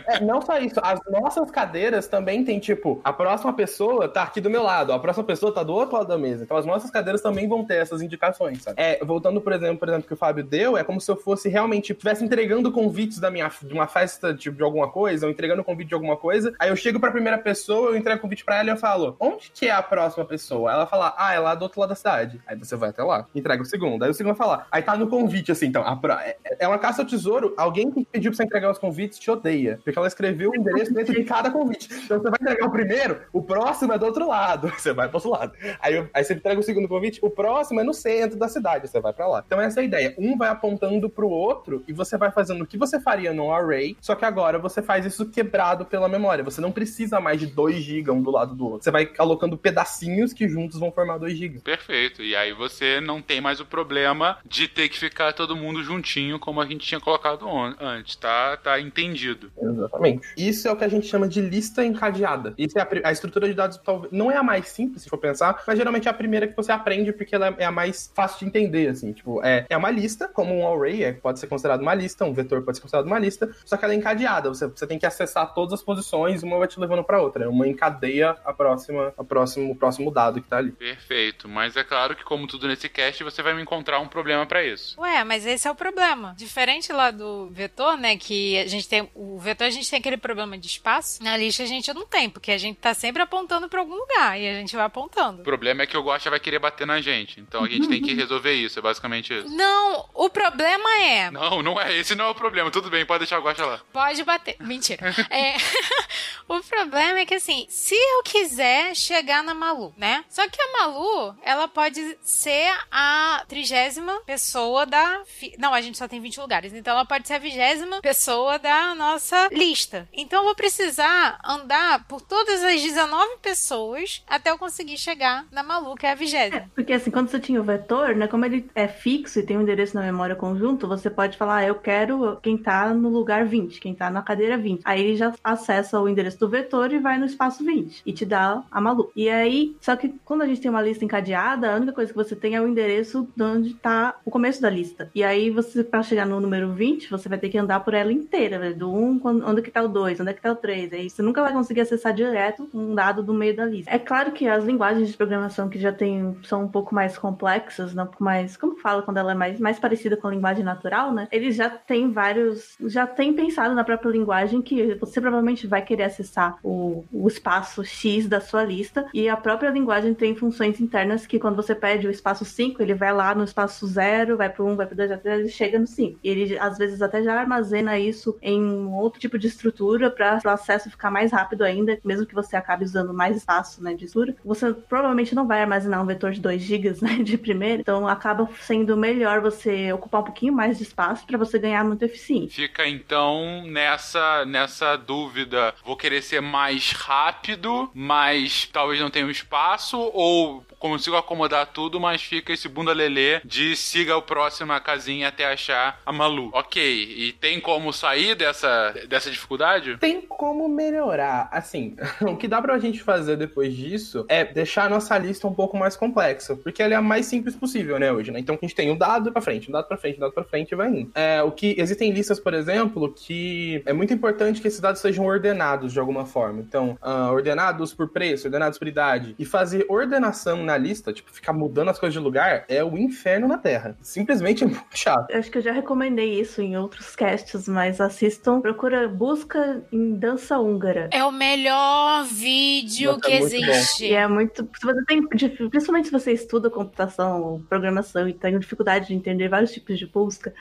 É, não só isso, as nossas cadeiras também tem, tipo, a próxima pessoa tá aqui do meu lado, a próxima pessoa tá do outro lado da mesa. Então as nossas cadeiras também vão ter essas indicações, sabe? É, voltando, por exemplo, por exemplo, que o Fábio deu, é como se eu fosse realmente, estivesse entregando convites da minha, de uma festa tipo, de alguma coisa, ou entregando convite de alguma coisa, aí eu chego pra primeira pessoa, eu entrego o convite pra ela e eu falo, onde que é a próxima pessoa? Ela fala, ah, é lá do outro lado da cidade. Aí você vai até lá, entrega o segundo. Aí o segundo vai falar, aí tá no convite, assim, então, a pro- é, é uma caça ao tesouro, alguém que pediu pra você entregar os convites te odeia, porque ela escreveu o endereço dentro de cada convite. Então você vai entregar o primeiro, o próximo é do outro lado, *laughs* você vai pro outro lado. Aí, aí você entrega o segundo convite, o próximo é no centro da cidade, você vai pra lá. Então essa é a ideia, um vai apontando pro outro e você vai fazendo o que você faria num array, só que agora você faz isso quebrado pela memória. Você não precisa mais de 2 GB um do lado do outro. Você vai colocando pedacinhos que juntos vão formar 2 GB. Perfeito. E aí você não tem mais o problema de ter que ficar todo mundo juntinho, como a gente tinha colocado antes, tá? Tá entendido. Exatamente. Isso é o que a gente chama de lista encadeada. Isso é a, a estrutura de dados, talvez, não é a mais simples, se for pensar, mas geralmente é a primeira que você aprende porque ela é a mais fácil de entender, assim. Tipo, é, é uma lista, como um array, é, pode ser considerado uma lista, um vetor pode ser considerado uma lista, só que ela é encadeada. Você, você tem que acessar todas as posições, uma vai te levando pra outra. Uma encadeia a próxima, a próximo, o próximo dado que tá ali. Perfeito. Mas é claro que, como tudo nesse cast, você vai me encontrar um problema pra isso. Ué, mas esse é o problema. Diferente lá do vetor, né? Que a gente tem. O vetor a gente tem aquele problema de espaço. Na lista a gente não tem, porque a gente tá sempre apontando pra algum lugar e a gente vai apontando. O problema é que o Guacha vai querer bater na gente. Então a gente tem que resolver isso. É basicamente isso. Não, o problema é. Não, não é. Esse não é o problema. Tudo bem, pode deixar o Guacha lá. Pode bater. Mentira. *laughs* É, *laughs* o problema é que assim, se eu quiser chegar na Malu, né? Só que a Malu, ela pode ser a trigésima pessoa da. fi- Não, a gente só tem 20 lugares. Então ela pode ser a vigésima pessoa da nossa lista. Então eu vou precisar andar por todas as 19 pessoas até eu conseguir chegar na Malu, que é a vigésima. Porque assim, quando você tinha o vetor, né? Como ele é fixo e tem um endereço na memória conjunto, você pode falar, ah, eu quero quem tá no lugar 20, quem tá na cadeira 20. Aí ele já acessa o endereço do vetor e vai no espaço 20 e te dá a Malu. E aí, só que quando a gente tem uma lista encadeada, a única coisa que você tem é o endereço de onde tá o começo da lista. E aí você, pra chegar no número 20, você vai ter que andar por ela inteira, né? do 1, quando- onde que tá o 2, onde é que tá o 3. Aí você nunca vai conseguir acessar direto um dado do meio da lista. É claro que as linguagens de programação que já tem são um pouco mais complexas, né? um pouco mais, como fala quando ela é mais, mais parecida com a linguagem natural, né? Eles já têm vários, já têm pensado na própria linguagem que você provavelmente vai querer acessar o, o espaço X da sua lista e a própria linguagem tem funções internas que quando você pede o espaço 5, ele vai lá no espaço 0, vai pro 1, vai pro 2, até ele chega no 5. E ele às vezes até já armazena isso em um outro tipo de estrutura para o acesso ficar mais rápido ainda, mesmo que você acabe usando mais espaço, né, de estrutura. Você provavelmente não vai armazenar um vetor de 2 GB, né, de primeira, então acaba sendo melhor você ocupar um pouquinho mais de espaço para você ganhar muito eficiência. Fica então nessa nessa dúvida. Vou querer ser mais rápido, mas talvez não tenha um espaço, ou consigo acomodar tudo, mas fica esse bunda lelê de siga o próximo casinha até achar a Malu. Ok, e tem como sair dessa, dessa dificuldade? Tem como melhorar. Assim, *laughs* o que dá pra gente fazer depois disso é deixar a nossa lista um pouco mais complexa, porque ela é a mais simples possível, né, hoje, né? Então a gente tem um dado pra frente, um dado pra frente, um dado pra frente e vai indo. É, o que existem listas, por exemplo, que é muito importante que esses dados sejam ordenados de alguma forma. Então, ah, ordenados por preço, ordenados por idade. E fazer ordenação na lista, tipo, ficar mudando as coisas de lugar é o inferno na Terra. Simplesmente é *laughs* muito chato. Eu acho que eu já recomendei isso em outros casts, mas assistam. Procura busca em dança húngara. É o melhor vídeo Nossa, que é muito bom. existe. E é muito. Se você tem, principalmente se você estuda computação ou programação e tem dificuldade de entender vários tipos de busca,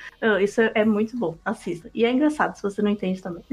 isso é, é muito bom. Assista. E é engraçado se você não entende também.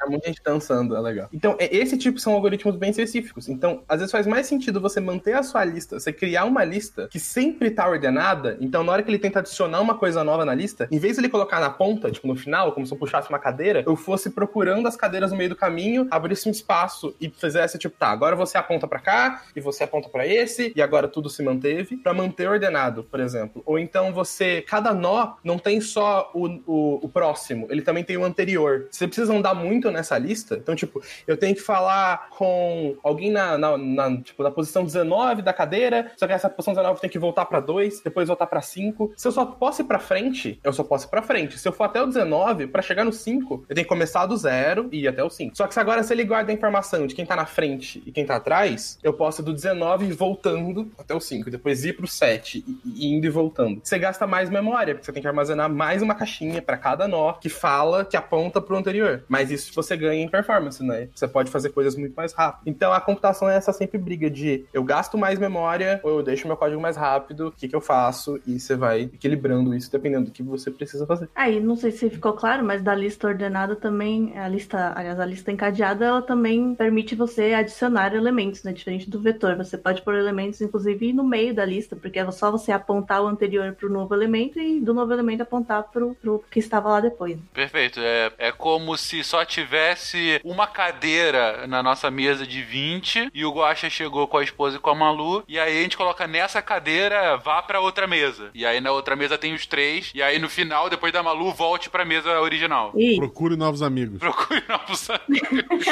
Há *laughs* muita gente dançando, é legal. Então, é- esse tipo são algoritmos bem específicos. Então, às vezes faz mais sentido você manter a sua lista, você criar uma lista que sempre tá ordenada. Então, na hora que ele tenta adicionar uma coisa nova na lista, em vez de ele colocar na ponta, tipo no final, como se eu puxasse uma cadeira, eu fosse procurando as cadeiras no meio do caminho, abrisse um espaço e fizesse tipo, tá, agora você aponta pra cá e você aponta pra esse e agora tudo se manteve pra manter ordenado, por exemplo. Ou então você, cada nó não tem só o, o, o próximo, ele também tem o anterior. Você precisa andar muito nessa lista. Então, tipo, eu tenho que falar com alguém na, na, na, tipo, na posição 19 da cadeira, só que essa posição 19 tem que voltar pra 2, depois voltar pra 5. Se eu só posso ir pra frente, eu só posso ir pra frente. Se eu for até o 19, pra chegar no 5, eu tenho que começar do zero e ir até o 5. Só que se agora se ele guarda a informação de quem tá na frente e quem tá atrás, eu posso ir do 19 e voltando até o 5, depois ir pro 7 e, indo e voltando. Você gasta mais memória, porque você tem que armazenar mais uma caixinha pra cada nó que fala, que aponta pro anterior. Mas isso você ganha em performance, né? Você pode fazer coisas muito mais rápido. Então a computação é essa sempre briga de eu gasto mais memória ou eu deixo meu código mais rápido, o que, que eu faço? E você vai equilibrando isso dependendo do que você precisa fazer. Aí, não sei se ficou claro, mas da lista ordenada também, a lista, aliás, a lista encadeada, ela também permite você adicionar elementos, né? Diferente do vetor. Você pode pôr elementos, inclusive, no meio da lista, porque é só você apontar o anterior pro novo elemento e do novo elemento apontar pro, pro que estava lá depois. Perfeito. É, é como se só tivesse uma cadeira na nossa mesa de 20 e o Guaxa chegou com a esposa e com a Malu. E aí a gente coloca nessa cadeira, vá pra outra mesa. E aí na outra mesa tem os três. E aí no final, depois da Malu, volte pra mesa original. E Procure novos amigos. Procure *laughs* novos amigos.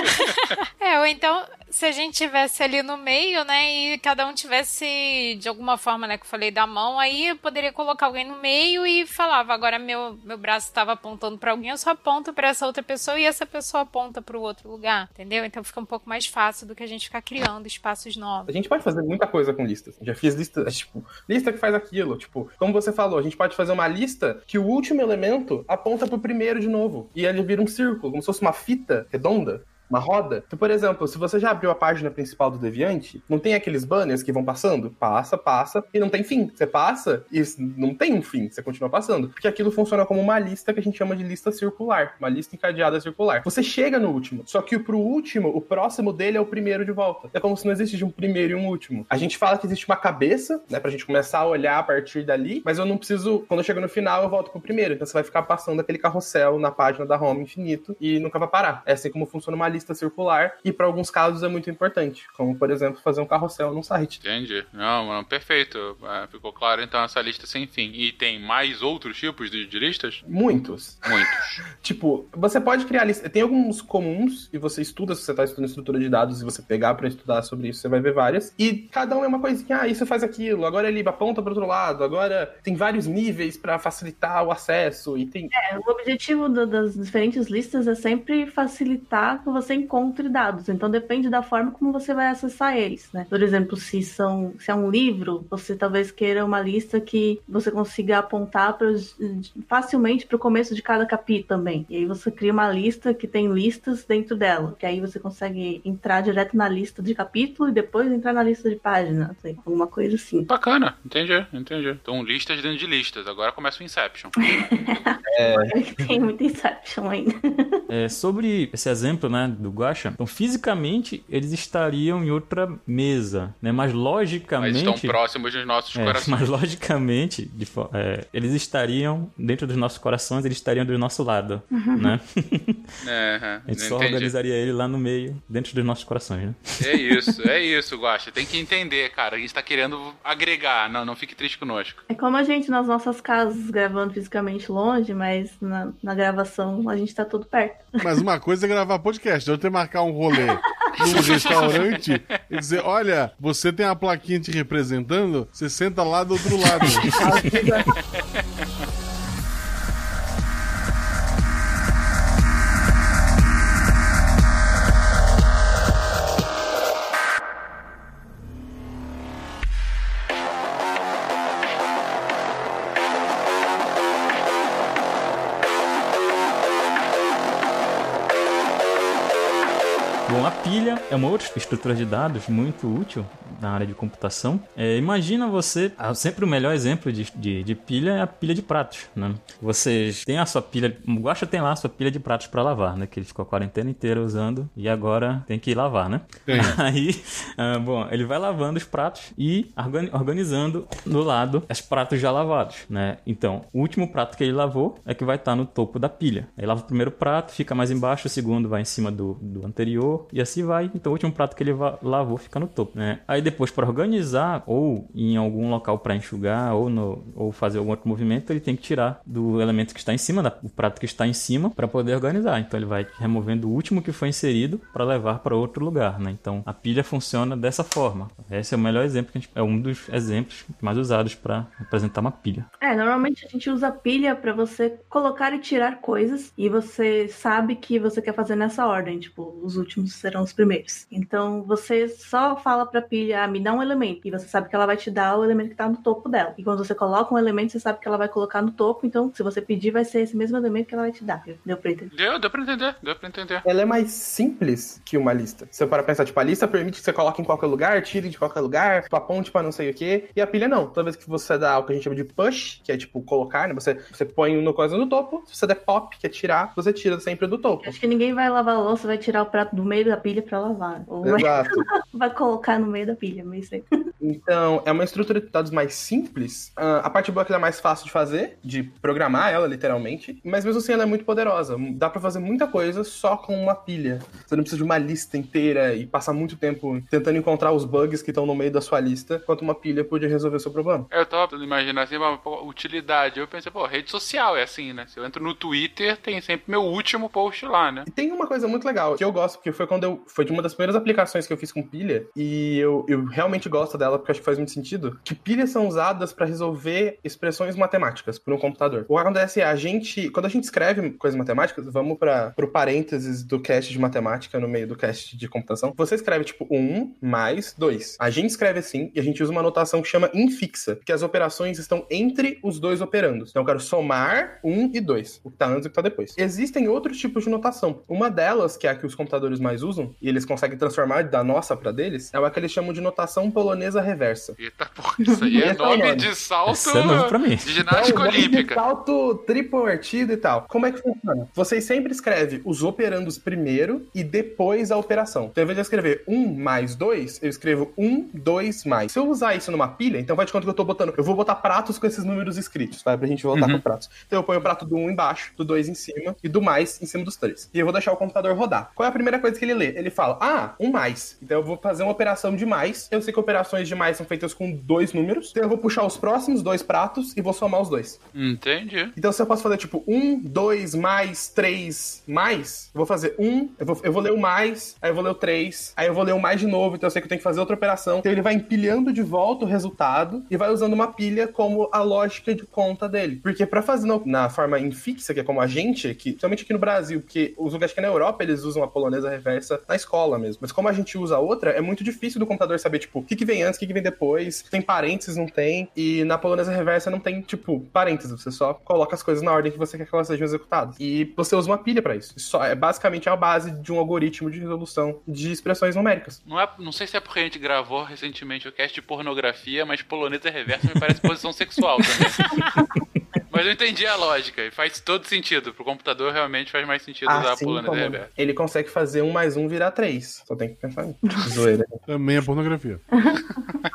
É, ou então, se a gente tivesse ali no meio, né, e cada um tivesse, de alguma forma, né, que eu falei da mão, aí eu poderia colocar alguém no meio e falava, agora meu, meu braço estava apontando pra alguém, eu só aponto pra essa outra pessoa e essa pessoa aponta pro outro lugar, entendeu? Então fica um pouco mais fácil do que a gente ficar criando espaços novos. A gente pode fazer muita coisa com listas. Já fiz lista, tipo, lista que faz aquilo. Tipo, como você falou, a gente pode fazer uma lista que o último elemento aponta pro primeiro de novo. E ele vira um círculo, como se fosse uma fita redonda. Uma roda. Então, por exemplo, se você já abriu a página principal do Deviante, não tem aqueles banners que vão passando? Passa, passa, e não tem fim. Você passa e não tem um fim, você continua passando. Porque aquilo funciona como uma lista que a gente chama de lista circular. Uma lista encadeada circular. Você chega no último, só que pro último, o próximo dele é o primeiro de volta. É como se não existisse um primeiro e um último. A gente fala que existe uma cabeça, né, pra gente começar a olhar a partir dali, mas eu não preciso, quando eu chego no final, eu volto pro primeiro. Então você vai ficar passando aquele carrossel na página da home infinito e nunca vai parar. É assim como funciona uma lista circular e para alguns casos é muito importante, como por exemplo fazer um carrossel num site. Entendi. Não, não, perfeito. É, ficou claro então essa lista sem fim. E tem mais outros tipos de, de listas? Muitos. Muitos. *laughs* Tipo, você pode criar lista. Tem alguns comuns e você estuda, se você tá estudando estrutura de dados e você pegar para estudar sobre isso, você vai ver várias. E cada um é uma coisinha, ah, isso faz aquilo, agora ele aponta para outro lado, agora tem vários níveis para facilitar o acesso e tem é, o objetivo do- das diferentes listas é sempre facilitar que você encontre dados. Então depende da forma como você vai acessar eles, né? Por exemplo, se são se é um livro, você talvez queira uma lista que você consiga apontar pros- facilmente para o começo de cada capítulo também. E aí você cria uma lista que tem listas dentro dela, que aí você consegue entrar direto na lista de capítulo e depois entrar na lista de página, assim, alguma coisa assim. Bacana, entendi, entendi. Então, listas dentro de listas. Agora começa o Inception. *laughs* tem muita Inception ainda. É, sobre esse exemplo, né, do Guaxa, então fisicamente eles estariam em outra mesa, né, mas Mas logicamente... estão próximos dos nossos É, corações. mas logicamente, de fo- é, eles estariam dentro dos nossos corações, eles estariam do nosso lado, né? *laughs* É, A gente só entendi. organizaria ele lá no meio, dentro dos nossos corações, né? É isso, é isso, Guaxa. Tem que entender, cara. A gente tá querendo agregar. Não, não fique triste conosco. É como a gente nas nossas casas gravando fisicamente longe, mas na, na gravação a gente tá tudo perto. Mas uma coisa é gravar podcast, outra é marcar um rolê num *laughs* restaurante e dizer: olha, você tem a plaquinha te representando, você senta lá do outro lado. *laughs* é uma outra estrutura de dados muito útil na área de computação. É, imagina você, ah, sempre o melhor exemplo de, de, de, pilha é a pilha de pratos, né? Vocês têm a sua pilha, o Guaxa tem lá a sua pilha de pratos para lavar, né? Que ele ficou a quarentena inteira usando e agora tem que ir lavar, né? Tem. *laughs* Aí, ah, bom, ele vai lavando os pratos e organi- organizando do lado os pratos já lavados, né? Então, o último prato que ele lavou é que vai estar no topo da pilha. Aí lava o primeiro prato, fica mais embaixo, o segundo vai em cima do, do anterior e assim vai. Então, o último prato que ele lavou fica no topo, né? Aí depois, para organizar ou em algum local para enxugar ou, no, ou fazer algum outro movimento, ele tem que tirar do elemento que está em cima, da, o prato que está em cima, para poder organizar. Então, ele vai removendo o último que foi inserido para levar para outro lugar, né? Então, a pilha funciona dessa forma. Esse é o melhor exemplo que a gente, é um dos exemplos mais usados para representar uma pilha. É, normalmente a gente usa pilha pra você colocar e tirar coisas e você sabe que você quer fazer nessa ordem, tipo, os últimos serão os primeiros. Então você só fala pra pilha, ah, me dá um elemento, e você sabe que ela vai te dar o elemento que tá no topo dela. E quando você coloca um elemento, você sabe que ela vai colocar no topo, então se você pedir, vai ser esse mesmo elemento que ela vai te dar. Deu pra entender? Deu, deu pra entender, deu pra entender. Ela é mais simples que uma lista. Se você para pensar, tipo, a lista permite que você coloque em qualquer lugar, tire de qualquer lugar, tipo, aponte pra não sei o quê. E a pilha não. Toda vez que você dá o que a gente chama de push, que é tipo colocar, né? Você, você põe uma coisa no topo, se você der pop, que é tirar, você tira sempre do topo. Acho que ninguém vai lavar a louça, vai tirar o prato do meio da pilha pra lavar. Ou vai, Exato. *laughs* vai colocar no meio da pilha, meio sei. Então, é uma estrutura de dados mais simples. Ah, a parte boa é que ela é mais fácil de fazer, de programar ela, literalmente. Mas mesmo assim, ela é muito poderosa. Dá pra fazer muita coisa só com uma pilha. Você não precisa de uma lista inteira e passar muito tempo tentando encontrar os bugs que estão no meio da sua lista, enquanto uma pilha podia resolver o seu problema. Eu tava imaginar assim, uma pô, utilidade. Eu pensei, pô, rede social é assim, né? Se eu entro no Twitter, tem sempre meu último post lá, né? E tem uma coisa muito legal que eu gosto, porque foi quando eu. Foi de uma das primeiras aplicações que eu fiz com pilha, e eu, eu realmente gosto dela porque eu acho que faz muito sentido. Que pilhas são usadas pra resolver expressões matemáticas por um computador. O que acontece é, a gente. Quando a gente escreve coisas matemáticas, vamos para pro parênteses do cast de matemática no meio do cast de computação. Você escreve tipo 1 mais 2. A gente escreve assim e a gente usa uma notação que chama infixa, que as operações estão entre os dois operandos. Então eu quero somar 1 e 2, o que tá antes e o que tá depois. Existem outros tipos de notação. Uma delas, que é a que os computadores mais usam, e eles conseguem transformar da nossa pra deles, é a que eles chamam de notação polonesa reversa. Eita, porra, isso aí é é nome nome. de salto Esse é novo pra mim. de ginástica Então, nome de olímpica. Salto triplo invertido e tal. Como é que funciona? Vocês sempre escrevem os operandos primeiro e depois a operação. Então, ao invés de eu escrever 1 mais 2, eu escrevo 1, 2 mais. Se eu usar isso numa pilha, então vai de conta que eu tô botando. Eu vou botar pratos com esses números escritos, tá? Pra gente voltar Uhum. com pratos. Então eu ponho o prato do 1 embaixo, do 2 em cima e do mais em cima dos três. E eu vou deixar o computador rodar. Qual é a primeira coisa que ele lê? Ele fala, ah, um mais. Então eu vou fazer uma operação de mais. Eu sei que operações de mais são feitas com dois números. Então eu vou puxar os próximos dois pratos e vou somar os dois. Entendi. Então, se eu posso fazer tipo um, dois, mais, três, mais, eu vou fazer um, eu vou, eu vou ler o mais, aí eu vou ler o três, aí eu vou ler o mais de novo, então eu sei que eu tenho que fazer outra operação. Então ele vai empilhando de volta o resultado e vai usando uma pilha como a lógica de conta dele. Porque pra fazer no- na forma infixa, que é como a gente, que, principalmente aqui no Brasil, porque os lugares que na Europa eles usam a polonesa reversa na escola mesmo. Mas como a gente usa a outra, é muito difícil do computador saber, tipo, o que, que vem antes, o que, que vem depois, tem parênteses, não tem. E na polonesa reversa não tem, tipo, parênteses. Você só coloca as coisas na ordem que você quer que elas sejam executadas. E você usa uma pilha pra isso. Isso Só, é basicamente a base de um algoritmo de resolução de expressões numéricas. Não, é, não sei se é porque a gente gravou recentemente o cast de pornografia, mas polonesa reversa me parece posição sexual também. *laughs* mas eu entendi a lógica e faz todo sentido. Pro computador realmente faz mais sentido usar a Assim polonesa como reversa. ele consegue fazer um mais um virar três. Só tem que pensar nisso. *laughs* Zoeira. Também é pornografia.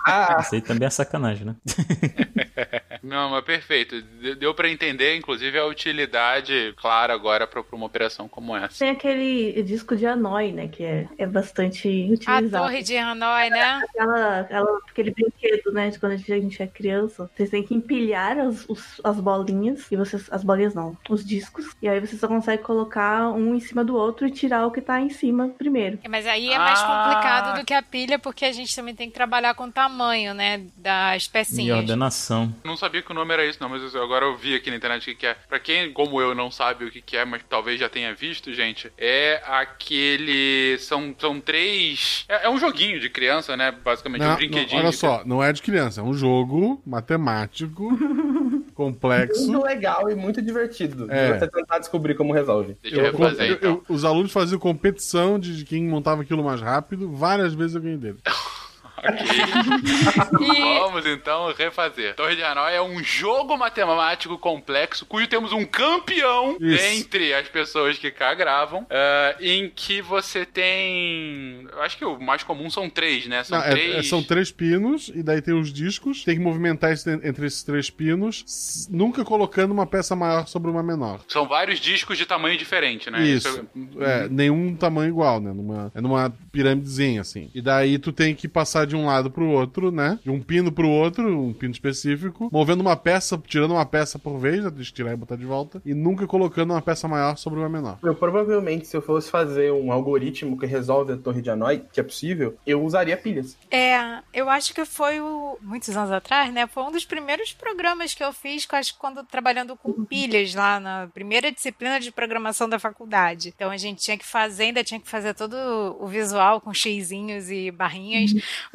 Ah, Isso aí também é sacanagem, né? *laughs* Não, mas perfeito. De- Deu pra entender, inclusive, a utilidade clara agora pra, pra uma operação como essa. Tem aquele disco de Hanoi, né? Que é, é bastante A utilizado. torre de Hanoi, né? Aquela, aquela- aquele brinquedo, né? De quando a gente, a é criança. Vocês têm que empilhar as, os- as bolinhas. E vocês. As bolinhas não, os discos. E aí você só consegue colocar um em cima do outro e tirar o que tá em cima primeiro. Mas aí é mais Ah. complicado do que a pilha, porque a gente também tem que trabalhar com o tamanho, né? Das E pecinhas. ordenação. Não sabia que o nome era isso, não, mas eu- agora eu vi aqui na internet o que, que é. Pra quem, como eu, não sabe o que, que é, mas talvez já tenha visto, gente, é aquele. São, são três. É, é um joguinho de criança, né? Basicamente, Não, um brinquedinho. não, olha só, não é de criança, é um jogo matemático *laughs* complexo. Muito legal e muito divertido. É. Você tentar descobrir como resolve. Deixa eu, Eu- refazer, eu- então. eu- os alunos faziam competição de de quem montava aquilo mais rápido. Várias vezes eu ganhei dele. *laughs* *laughs* E Vamos então refazer. Torre de Hanoi é um jogo matemático complexo cujo temos um campeão Isso. entre as pessoas que cá gravam, ah, em que você tem. Eu acho que o mais comum são três, né? São Não, é- três. é- são três pinos, e daí tem os discos. Tem que movimentar esse- entre esses três pinos, nunca colocando uma peça maior sobre uma menor. São vários discos de tamanho diferente, né? Isso. É, nenhum tamanho igual, né? Numa, é numa pirâmidezinha, assim. E daí tu tem que passar de um lado pro outro, né? De um pino pro outro, um pino específico, movendo uma peça, tirando uma peça por vez, né? Deixa eu tirar e botar de volta, e nunca colocando uma peça maior sobre uma menor. Eu provavelmente, se eu fosse fazer um algoritmo que resolve a torre de Hanoi, que é possível, eu usaria pilhas. É, eu acho que foi o. Muitos anos atrás, né? Foi um dos primeiros programas que eu fiz, que eu acho que quando trabalhando com pilhas lá na primeira disciplina de programação da faculdade. Então a gente tinha que fazer, ainda tinha que fazer todo o visual com xizinhos e barrinhas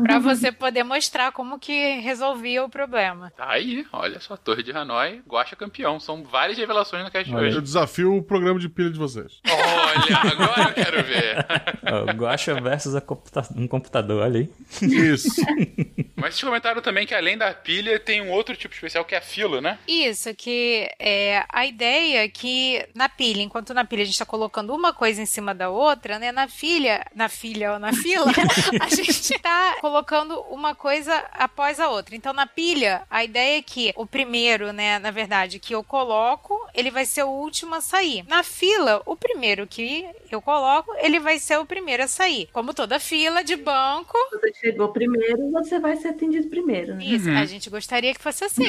pra você poder mostrar como que resolvia o problema. Tá aí, olha só, Torre de Hanoi, Guaxa campeão. São várias revelações na caixa Olha. hoje. Eu desafio o programa de pilha de vocês. Olha, agora eu quero ver. *laughs* Guacha versus a computa- um computador, olha aí. Isso. *laughs* Mas vocês comentaram também que além da pilha tem um outro tipo especial que é a fila, né? Isso, que é a ideia é que na pilha, enquanto na pilha a gente está colocando uma coisa em cima da outra, né? Na filha, na filha ou na fila, *laughs* a gente está colocando uma coisa após a outra. Então na pilha, a ideia é que o primeiro, né, na verdade, que eu coloco, ele vai ser o último a sair. Na fila, o primeiro que eu coloco, ele vai ser o primeiro a sair. Como toda fila de banco, Você chegou primeiro, você vai ser atendido primeiro, né? isso, a gente gostaria que fosse assim.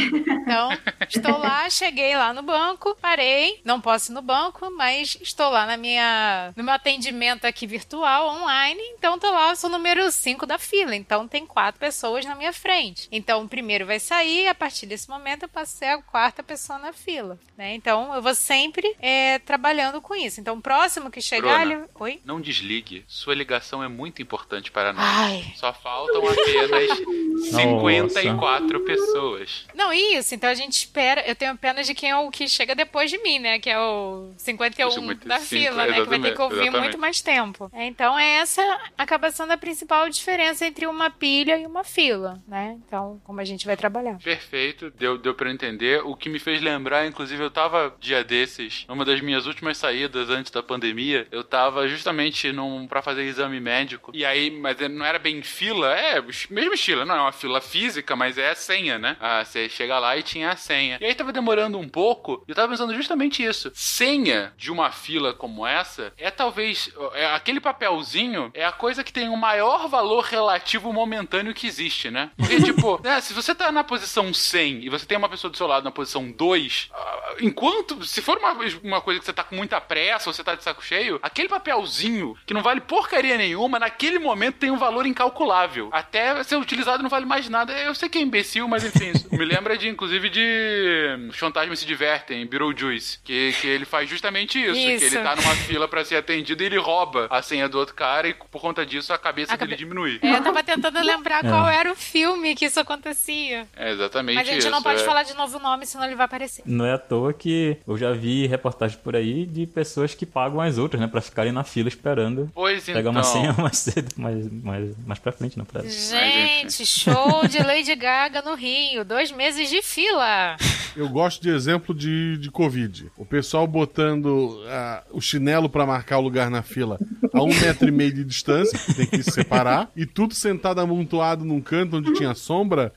Então, estou lá, cheguei lá no banco, parei, não posso ir no banco, mas estou lá na minha, no meu atendimento aqui virtual, online, então tô lá, eu sou o número 5 da fila, então tem quatro pessoas na minha frente. Então, o primeiro vai sair, a partir desse momento eu passo a ser a quarta pessoa na fila, né? Então, eu vou sempre é, trabalhando com isso. Então, o próximo que chegar, Bruna. ele... Oi? Não desligue, sua ligação é muito importante para nós. Ai, Só faltam apenas *laughs* 54 pessoas. Não, isso. Então a gente espera. Eu tenho pena de quem é o que chega depois de mim, né? Que é o 51 O 55, da fila, né? Que vai ter que ouvir exatamente. muito mais tempo. É, Então, essa acaba sendo a principal diferença entre uma pilha e uma fila, né? Então, como a gente vai trabalhar. Perfeito, deu, deu eu entender. O que me fez lembrar, inclusive, eu tava dia desses, numa das minhas últimas saídas antes da pandemia, eu tava justamente num para fazer exame médico. E aí, mas não era bem fila, é, mesmo estilo, não é uma fila física, mas é a senha, né? Ah, você chega lá e tinha a senha. E aí tava demorando um pouco, e eu tava pensando justamente isso. Senha de uma fila como essa é talvez é aquele papelzinho é a coisa que tem o maior valor relativo momentâneo que existe, né? Porque tipo, né, *laughs* se você tá na posição 100 e você tem uma pessoa do seu lado na posição 2, ah, enquanto se for uma, uma coisa que você tá com muita pressa ou você tá de saco cheio, aquele papelzinho que não vale porcaria nenhuma, naquele momento tem um valor incalculável. Até ser utilizado não vale mais nada. Eu sei que é imbecil, mas enfim, isso me lembra de inclusive de Os Fantasmas se Divertem, Beetlejuice, que, que ele faz justamente isso, que Isso. ele tá numa fila pra ser atendido e ele rouba a senha do outro cara e por conta disso a cabeça A dele cabe- diminui. É, Eu tava tentando *laughs* lembrar É. qual era o filme que isso acontecia. É exatamente Mas a gente isso. não pode é. falar de novo o nome, senão ele vai aparecer. Não é à toa que eu já vi reportagens por aí de pessoas que pagam as outras, né? Pra ficarem na fila esperando Pois pegar então. uma senha mais cedo, mais, mais, mais pra frente, não pra Gente, show de Lady Gaga no Rio. Dois meses de fila. *laughs* Eu gosto de exemplo de, de Covid. O pessoal botando ah, o chinelo pra marcar o lugar na fila a um metro e meio de distância, que tem que se separar, e tudo sentado amontoado num canto onde tinha sombra,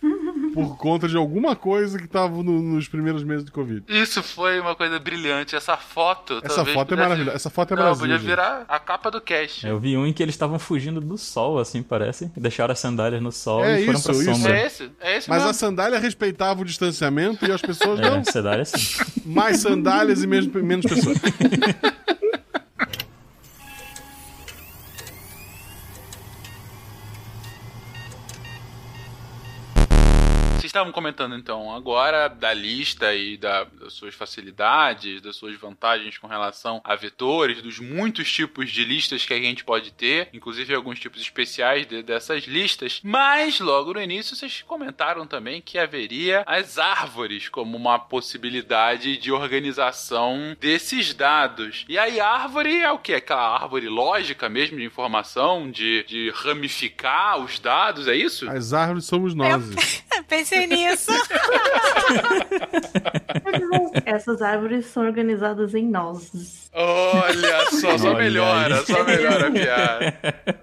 por conta de alguma coisa que tava no- nos primeiros meses de Covid. Isso foi uma coisa brilhante. Essa foto. Essa foto é maravilhosa. Essa foto é Não, Brasil. podia gente. virar a capa do cast. Eu vi um em que eles estavam fugindo do sol, assim, parece. Deixaram as sandálias no sol É e foram isso, pra isso. sombra. É esse? É esse Mas a mesmo. sandália respeitava o distanciamento e as pessoas não. É, sandália assim. Mais sandálias e menos, menos pessoas. *laughs* estavam comentando então agora da lista e da, das suas facilidades, das suas vantagens com relação a vetores, dos muitos tipos de listas que a gente pode ter, inclusive alguns tipos especiais de, dessas listas. Mas logo no início vocês comentaram também que haveria as árvores como uma possibilidade de organização desses dados. E aí, árvore é o que? Aquela árvore lógica mesmo de informação, de, de ramificar os dados, é isso? As árvores somos nós. *laughs* Pensei nisso. Essas árvores são organizadas em nós. Olha só, só melhora, só melhora a piada.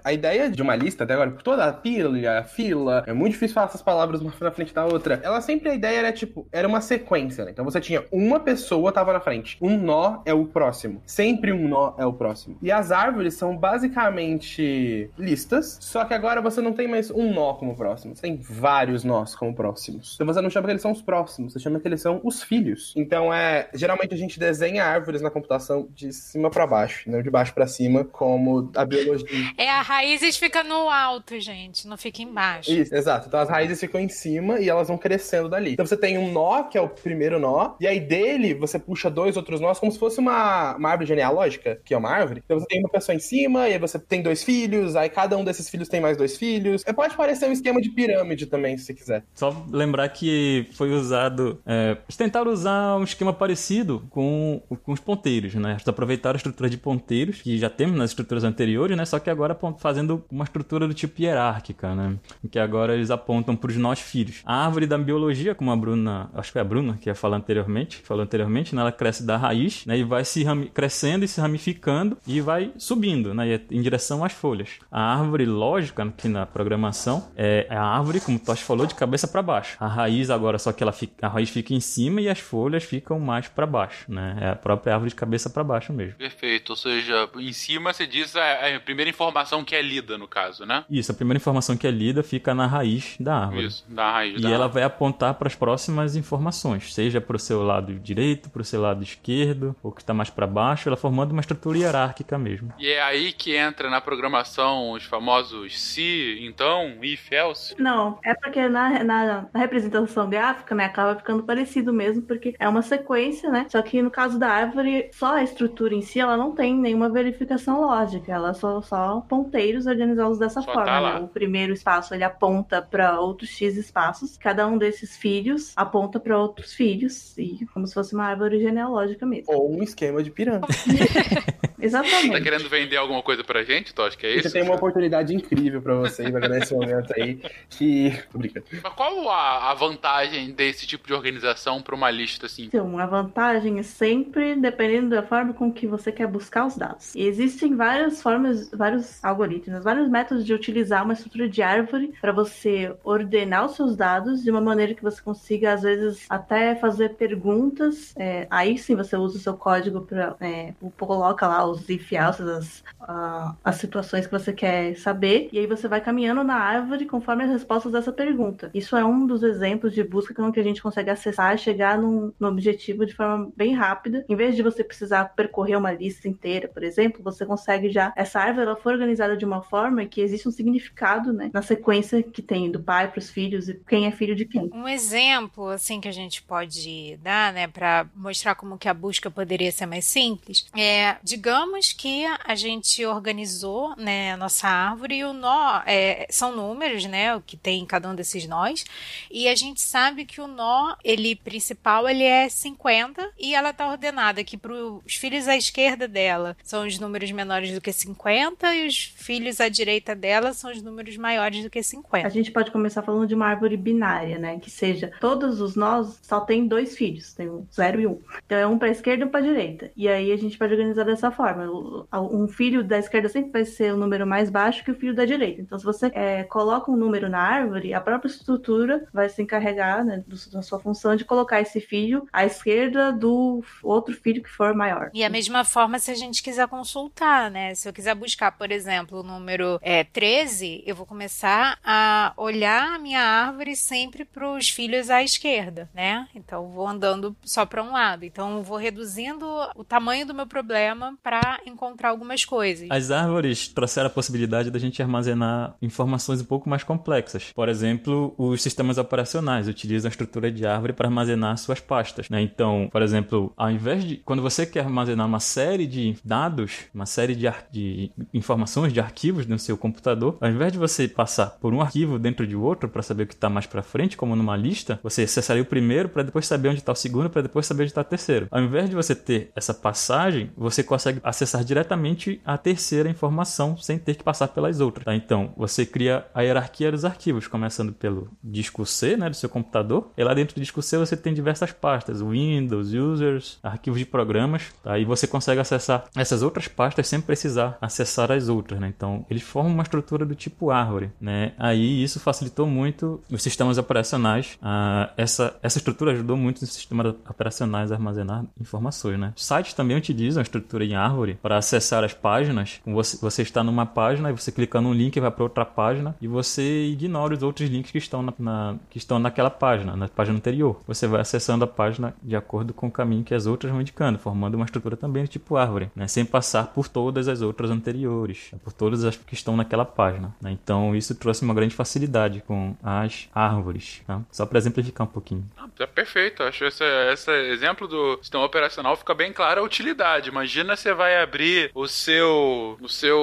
A ideia de uma lista, até agora, por toda a pilha, a fila, é muito difícil falar essas palavras uma na frente da outra. Ela sempre, a ideia era tipo, era uma sequência, né? Então você tinha uma pessoa tava na frente. Um nó é o próximo. Sempre um nó é o próximo. E as árvores são basicamente listas, só que agora você não tem mais um nó como próximo. Você tem vários nós como próximos. Então você não chama que eles são os próximos, você chama que eles são os filhos. Então é, geralmente a gente desenha árvores na computação de cima pra baixo, não de baixo pra cima, como a biologia. É, a raízes fica no alto, gente, não fica embaixo. Isso, exato. Então as raízes ficam em cima e elas vão crescendo dali. Então você tem um nó, que é o primeiro nó, e aí dele você puxa dois outros nós, como se fosse uma, uma árvore genealógica, que é uma árvore. Então você tem uma pessoa em cima, e aí você tem dois filhos, aí cada um desses filhos tem mais dois filhos. É, pode parecer um esquema de pirâmide também, se você quiser. Só lembrar que foi usado. É, eles tentaram usar um esquema parecido com, com os ponteiros, né? Eles aproveitaram a estrutura de ponteiros, que já temos nas estruturas anteriores, né? Só que agora fazendo uma estrutura do tipo hierárquica, né? Que agora eles apontam para os nós filhos. A árvore da biologia, como a Bruna, acho que foi a Bruna que ia falar anteriormente, falou anteriormente, né? Ela cresce da raiz, né? E vai se crescendo e se ramificando e vai subindo, né? e- Em direção às folhas. A árvore lógica aqui na programação é a árvore, como o Tosh falou, de cabeça para baixo. A raiz agora só que ela fica, a raiz fica em cima e as folhas ficam mais para baixo, né? É a própria árvore de cabeça para baixo mesmo. Perfeito, ou seja, em cima você diz a, a primeira informação que é lida, no caso, né? Isso, a primeira informação que é lida fica na raiz da árvore. Isso, da raiz E da ela vai apontar para as próximas informações, seja para o seu lado direito, para o seu lado esquerdo, ou que está mais para baixo, ela formando uma estrutura hierárquica mesmo. E é aí que entra na programação os famosos se, então, if, else. Não, é porque na, na, na representação gráfica, né, acaba ficando parecido mesmo, porque é uma sequência, né? Só que no caso da árvore, só a estrutura em si, ela não tem nenhuma verificação lógica, ela só só ponteiros organizados dessa Só forma. tá né? O primeiro espaço ele aponta para outros x espaços, cada um desses filhos aponta para outros filhos, e como se fosse uma árvore genealógica mesmo. Ou um esquema de pirâmide. *laughs* Exatamente. Tá querendo vender alguma coisa pra gente, tu acha que é Você isso? tem uma oportunidade incrível pra vocês agora nesse momento aí. Que. Tô brincando. Mas qual a, a vantagem desse tipo de organização pra uma lista assim? Então, a vantagem é sempre dependendo da forma com que você quer buscar os dados. E existem várias formas, vários algoritmos, vários métodos de utilizar uma estrutura de árvore para você ordenar os seus dados de uma maneira que você consiga, às vezes, até fazer perguntas. É, aí sim você usa o seu código para é, coloca lá os if else, as, ah, as situações que você quer saber, e aí você vai caminhando na árvore conforme as respostas dessa pergunta. Isso é um dos exemplos de busca com que a gente consegue acessar e chegar num, no objetivo de forma bem rápida. Em vez de você precisar percorrer uma lista inteira, por exemplo, você consegue já. Essa árvore ela foi organizada de uma forma que existe um significado né, na sequência que tem do pai para os filhos e quem é filho de quem. Um exemplo assim que a gente pode dar, né, para mostrar como que a busca poderia ser mais simples, é, digamos que a gente organizou, né, a nossa árvore e o nó é, são números, né, o que tem em cada um desses nós, e a gente sabe que o nó, ele principal, ele é 50 e ela tá ordenada que para os filhos à esquerda dela são os números menores do que 50 e os filhos à direita dela são os números maiores do que 50. A gente pode começar falando de uma árvore binária, né? Que seja, todos os nós só tem dois filhos, tem um zero e um. Então é um para esquerda e um para direita. E aí a gente pode organizar dessa forma. Um filho da esquerda sempre vai ser o número mais baixo que o filho da direita. Então, se você é, coloca um número na árvore, a própria estrutura vai se encarregar né, da sua função de colocar esse filho à esquerda do outro filho que for maior. E a mesma forma se a gente quiser consultar, né? Se eu quiser buscar, por exemplo, o número é, 13, eu vou começar a olhar a minha árvore sempre para os filhos à esquerda, né? Então eu vou andando só para um lado. Então eu vou reduzindo o tamanho do meu problema para para encontrar algumas coisas. As árvores trouxeram a possibilidade da gente armazenar informações um pouco mais complexas. Por exemplo, os sistemas operacionais utilizam a estrutura de árvore para armazenar suas pastas. Né? Então, por exemplo, ao invés de. Quando você quer armazenar uma série de dados, uma série de, de informações, de arquivos no seu computador, ao invés de você passar por um arquivo dentro de outro para saber o que está mais para frente, como numa lista, você acessaria o primeiro para depois saber onde está o segundo, para depois saber onde está o terceiro. Ao invés de você ter essa passagem, você consegue acessar diretamente a terceira informação sem ter que passar pelas outras. Tá? Então, você cria a hierarquia dos arquivos, começando pelo disco C né, do seu computador. E lá dentro do disco C você tem diversas pastas: Windows, Users, arquivos de programas. Tá? E você consegue acessar essas outras pastas sem precisar acessar as outras. Né? Então, eles formam uma estrutura do tipo árvore. Né? Aí isso facilitou muito os sistemas operacionais. Ah, essa, essa estrutura ajudou muito os sistemas operacionais a armazenar informações. Né? Sites também utilizam a estrutura em árvore para acessar as páginas. Você, você está numa página e você clica num link vai para outra página e você ignora os outros links que estão na, na, que estão naquela página, na página anterior. Você vai acessando a página de acordo com o caminho que as outras vão indicando, formando uma estrutura também do tipo árvore, né? sem passar por todas as outras anteriores, por todas as que estão naquela página. Né? Então isso trouxe uma grande facilidade com as árvores. Tá? Só para exemplificar um pouquinho. Ah, é perfeito. Acho esse, esse exemplo do sistema operacional fica bem claro a utilidade. Imagina você vai abrir o seu o seu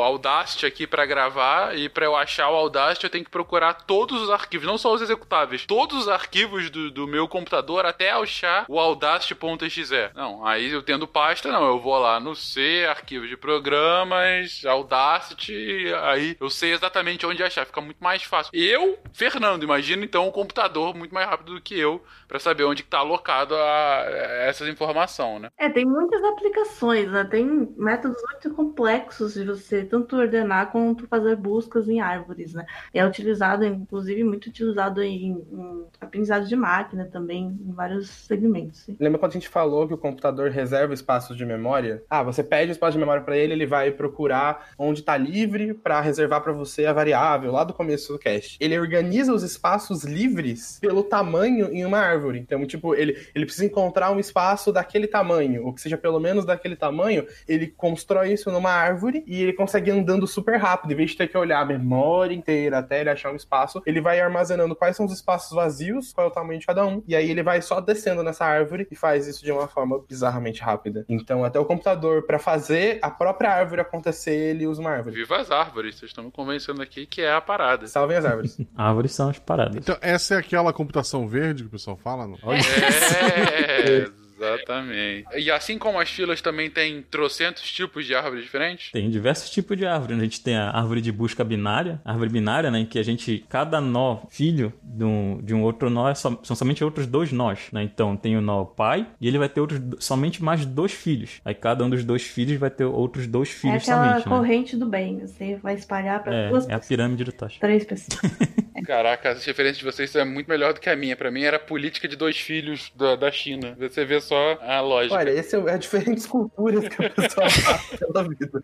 Audacity aqui para gravar e para eu achar o Audacity eu tenho que procurar todos os arquivos, não só os executáveis, todos os arquivos do, do meu computador até achar o Audacity.exe. Não, aí eu tendo pasta, não, eu vou lá no C, arquivos de programas, Audacity, aí eu sei exatamente onde achar, fica muito mais fácil. Eu, Fernando, imagina então um computador muito mais rápido do que eu para saber onde está alocado a, a essas informações, né? É, tem muitas aplicações, né? Tem métodos muito complexos de você tanto ordenar quanto fazer buscas em árvores, né? É utilizado, inclusive, muito utilizado em, em aprendizado de máquina também, em vários segmentos. Lembra quando a gente falou que o computador reserva espaços de memória? Ah, você pede espaço de memória para ele, ele vai procurar onde está livre para reservar para você a variável lá do começo do cache. Ele organiza os espaços livres pelo tamanho em uma árvore. Então, tipo, ele, ele precisa encontrar um espaço daquele tamanho, ou que seja pelo menos daquele tamanho, ele constrói isso numa árvore e ele consegue andando super rápido, em vez de ter que olhar a memória inteira até ele achar um espaço, ele vai armazenando quais são os espaços vazios, qual é o tamanho de cada um, e aí ele vai só descendo nessa árvore e faz isso de uma forma bizarramente rápida. Então, até o computador, para fazer a própria árvore acontecer, ele usa uma árvore. Viva as árvores, vocês estão me convencendo aqui que é a parada. Salvem as árvores. *laughs* árvores são as paradas. Então, essa é aquela computação verde que o pessoal fala? Não? É. *laughs* Exatamente. E assim como as filas também tem trocentos tipos de árvores diferentes? Tem diversos tipos de árvore. A gente tem a árvore de busca binária, a árvore binária, né, em que a gente, cada nó filho de um, de um outro nó é só, são somente outros dois nós, né? Então tem o nó pai e ele vai ter outros, somente mais dois filhos. Aí cada um dos dois filhos vai ter outros dois filhos é aquela somente. né? corrente do bem. Você vai espalhar para É, duas é a pessoas. pirâmide do Tocha. Três pessoas. *laughs* Caraca, as referências de vocês é muito melhor do que a minha. Pra mim era a política de dois filhos da, da China. Você vê só a lógica. Olha, esse é, é diferentes culturas que a pessoa *laughs* passa pela vida.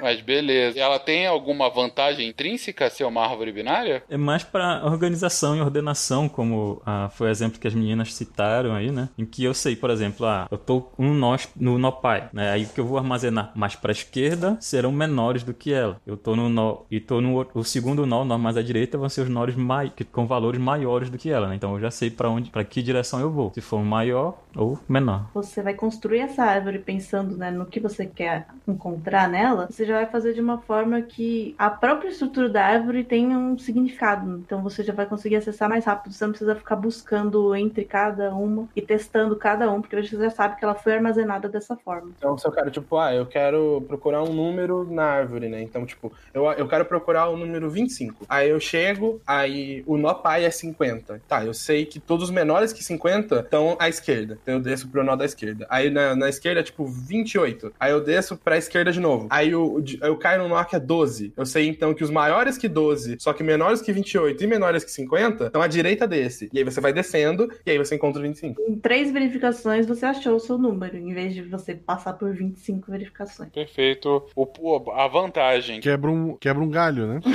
Mas beleza. Ela tem alguma vantagem intrínseca ser uma árvore binária? É mais para organização e ordenação, como ah, foi o exemplo que as meninas citaram aí, né? Em que eu sei, por exemplo, ah, eu tô um nó no nó pai, né? Aí o que eu vou armazenar mais para a esquerda serão menores do que ela. Eu tô no nó e tô no outro- o segundo nó, o nó mais à direita, vão ser os nós mai, com valores maiores do que ela, né? Então eu já sei para onde, para que direção eu vou. Se for maior ou menor. Você vai construir essa árvore pensando né, no que você quer encontrar nela, você já vai fazer de uma forma que a própria estrutura da árvore tenha um significado. Então você já vai conseguir acessar mais rápido. Você não precisa ficar buscando entre cada uma e testando cada um, porque você já sabe que ela foi armazenada dessa forma. Então, se eu quero, tipo, ah, eu quero procurar um número na árvore, né? Então, tipo, eu, eu quero procurar o número 25. Aí eu chego, aí o nó pai é 50. Tá, eu sei que todos os menores que 50 estão à esquerda. Então eu desço pro nó da esquerda. Aí na, na esquerda, tipo, 28. Aí eu desço pra esquerda de novo. Aí eu, eu caio no nó que é 12. Eu sei então que os maiores que 12, só que menores que 28 e menores que 50, estão à direita desse. E aí você vai descendo, e aí você encontra o 25. Em três verificações você achou o seu número, em vez de você passar por 25 verificações. Perfeito. O, o- a vantagem. Quebra um, quebra um galho, né? *laughs*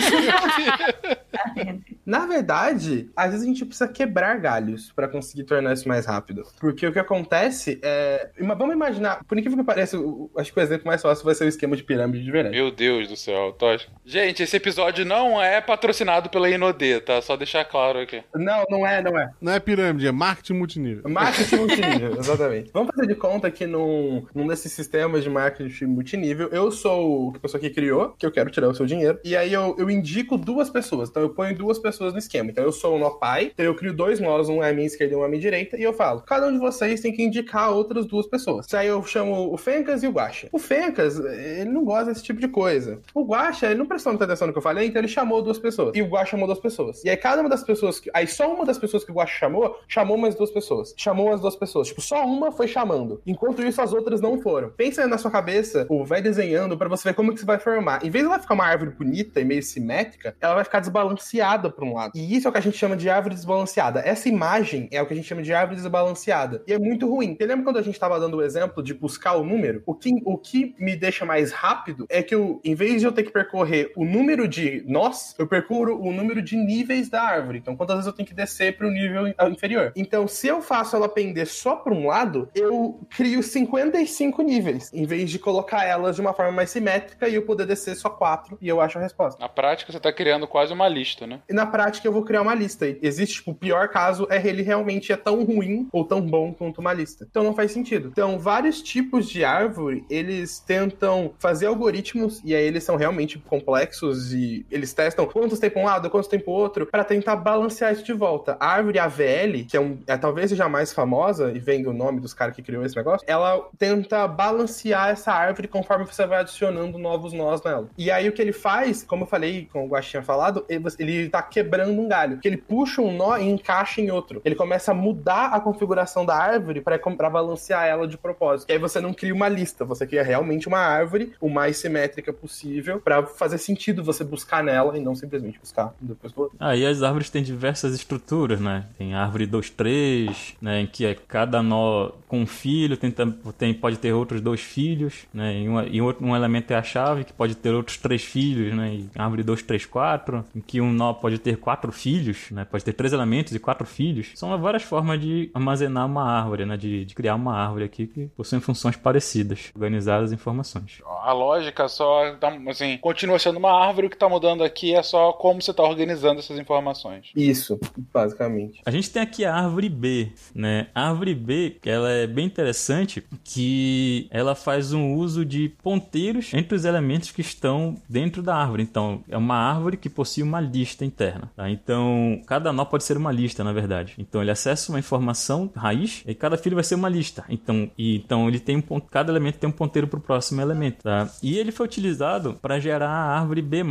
*laughs* Na verdade, às vezes a gente precisa quebrar galhos pra conseguir tornar isso mais rápido. Porque o que acontece é. Vamos imaginar, por incrível que pareça, o- acho que o exemplo mais fácil vai ser o esquema de pirâmide de verdade. Meu Deus do céu, Tosca. Gente, esse episódio não é patrocinado pela Inodê, tá? Só deixar claro aqui. Não, não é, não é. Não é pirâmide, é marketing multinível. Marketing multinível, *laughs* exatamente. Vamos fazer de conta que num, num desses sistemas de marketing multinível, eu sou a pessoa que criou, que eu quero tirar o seu dinheiro, e aí eu, eu indico duas pessoas. Então eu ponho duas pessoas no esquema. Então eu sou o nó pai, então eu crio dois nós, um à minha esquerda e um à minha direita, e eu falo, cada um de vocês tem que indicar outras duas pessoas. Aí eu chamo o Fencas e o Guaxa. O Fencas, ele não gosta desse tipo de coisa. O Guaxa, ele não prestou muita atenção no que eu falei, então ele chamou duas pessoas. E o Guaxa chamou duas pessoas. E aí cada uma das pessoas, que, aí só uma das pessoas que o Guaxa chamou, chamou mais duas pessoas. Chamou as duas pessoas. Tipo, só uma foi chamando. Enquanto isso, as outras não foram. Pensa na sua cabeça, ou vai desenhando pra você ver como que você vai formar. Em vez de ela ficar uma árvore bonita e meio simétrica, ela vai ficar desbalanceada um lado. E isso é o que a gente chama de árvore desbalanceada. Essa imagem é o que a gente chama de árvore desbalanceada. E é muito ruim. Você lembra quando a gente tava dando o exemplo de buscar o número? O que, o que me deixa mais rápido é que eu, em vez de eu ter que percorrer o número de nós, eu percuro o número de níveis da árvore. Então, quantas vezes eu tenho que descer para o nível inferior? Então, se eu faço ela pender só para um lado, eu crio 55 níveis, em vez de colocar elas de uma forma mais simétrica e eu poder descer só quatro e eu acho a resposta. Na prática, você tá criando quase uma lista, né? E na prática eu vou criar uma lista. Existe, tipo, o pior caso é ele realmente é tão ruim ou tão bom quanto uma lista. Então não faz sentido. Então, vários tipos de árvore, eles tentam fazer algoritmos, e aí eles são realmente complexos, e eles testam quantos tem um lado, quantos tem pro outro, para tentar balancear isso de volta. A árvore AVL, que é, um, é talvez seja a mais famosa, e vem do nome dos caras que criou esse negócio, ela tenta balancear essa árvore conforme você vai adicionando novos nós nela. E aí o que ele faz, como eu falei, como o Guax tinha falado, ele tá quebrando um galho. Que ele puxa um nó e encaixa em outro. Ele começa a mudar a configuração da árvore para balancear ela de propósito. E aí você não cria uma lista, você cria realmente uma árvore o mais simétrica possível para fazer sentido você buscar nela e não simplesmente buscar depois do outro. Aí as árvores têm diversas estruturas, né? Tem árvore 2, 3, né? Em que é cada nó com um filho, tem, tem, pode ter outros dois filhos, né? E, uma, e outro, um elemento é a chave, que pode ter outros três filhos, né? E árvore 2, 3, 4, em que um nó pode ter quatro filhos, né? Pode ter três elementos e quatro filhos. São várias formas de armazenar uma árvore, né? De, de criar uma árvore aqui que possuem funções parecidas, organizar as informações. A lógica só, tá, assim, continua sendo uma árvore, o que tá mudando aqui é só como você tá organizando essas informações. Isso, basicamente. A gente tem aqui a árvore B, né? A árvore B, ela é bem interessante que ela faz um uso de ponteiros entre os elementos que estão dentro da árvore. Então, é uma árvore que possui uma lista interna, tá? Então, cada nó pode ser uma lista, na verdade. Então, ele acessa uma informação raiz e cada filho vai ser uma lista. Então, e, então ele tem um ponto, cada elemento tem um ponteiro para o próximo elemento, tá? E ele foi utilizado para gerar a árvore B+.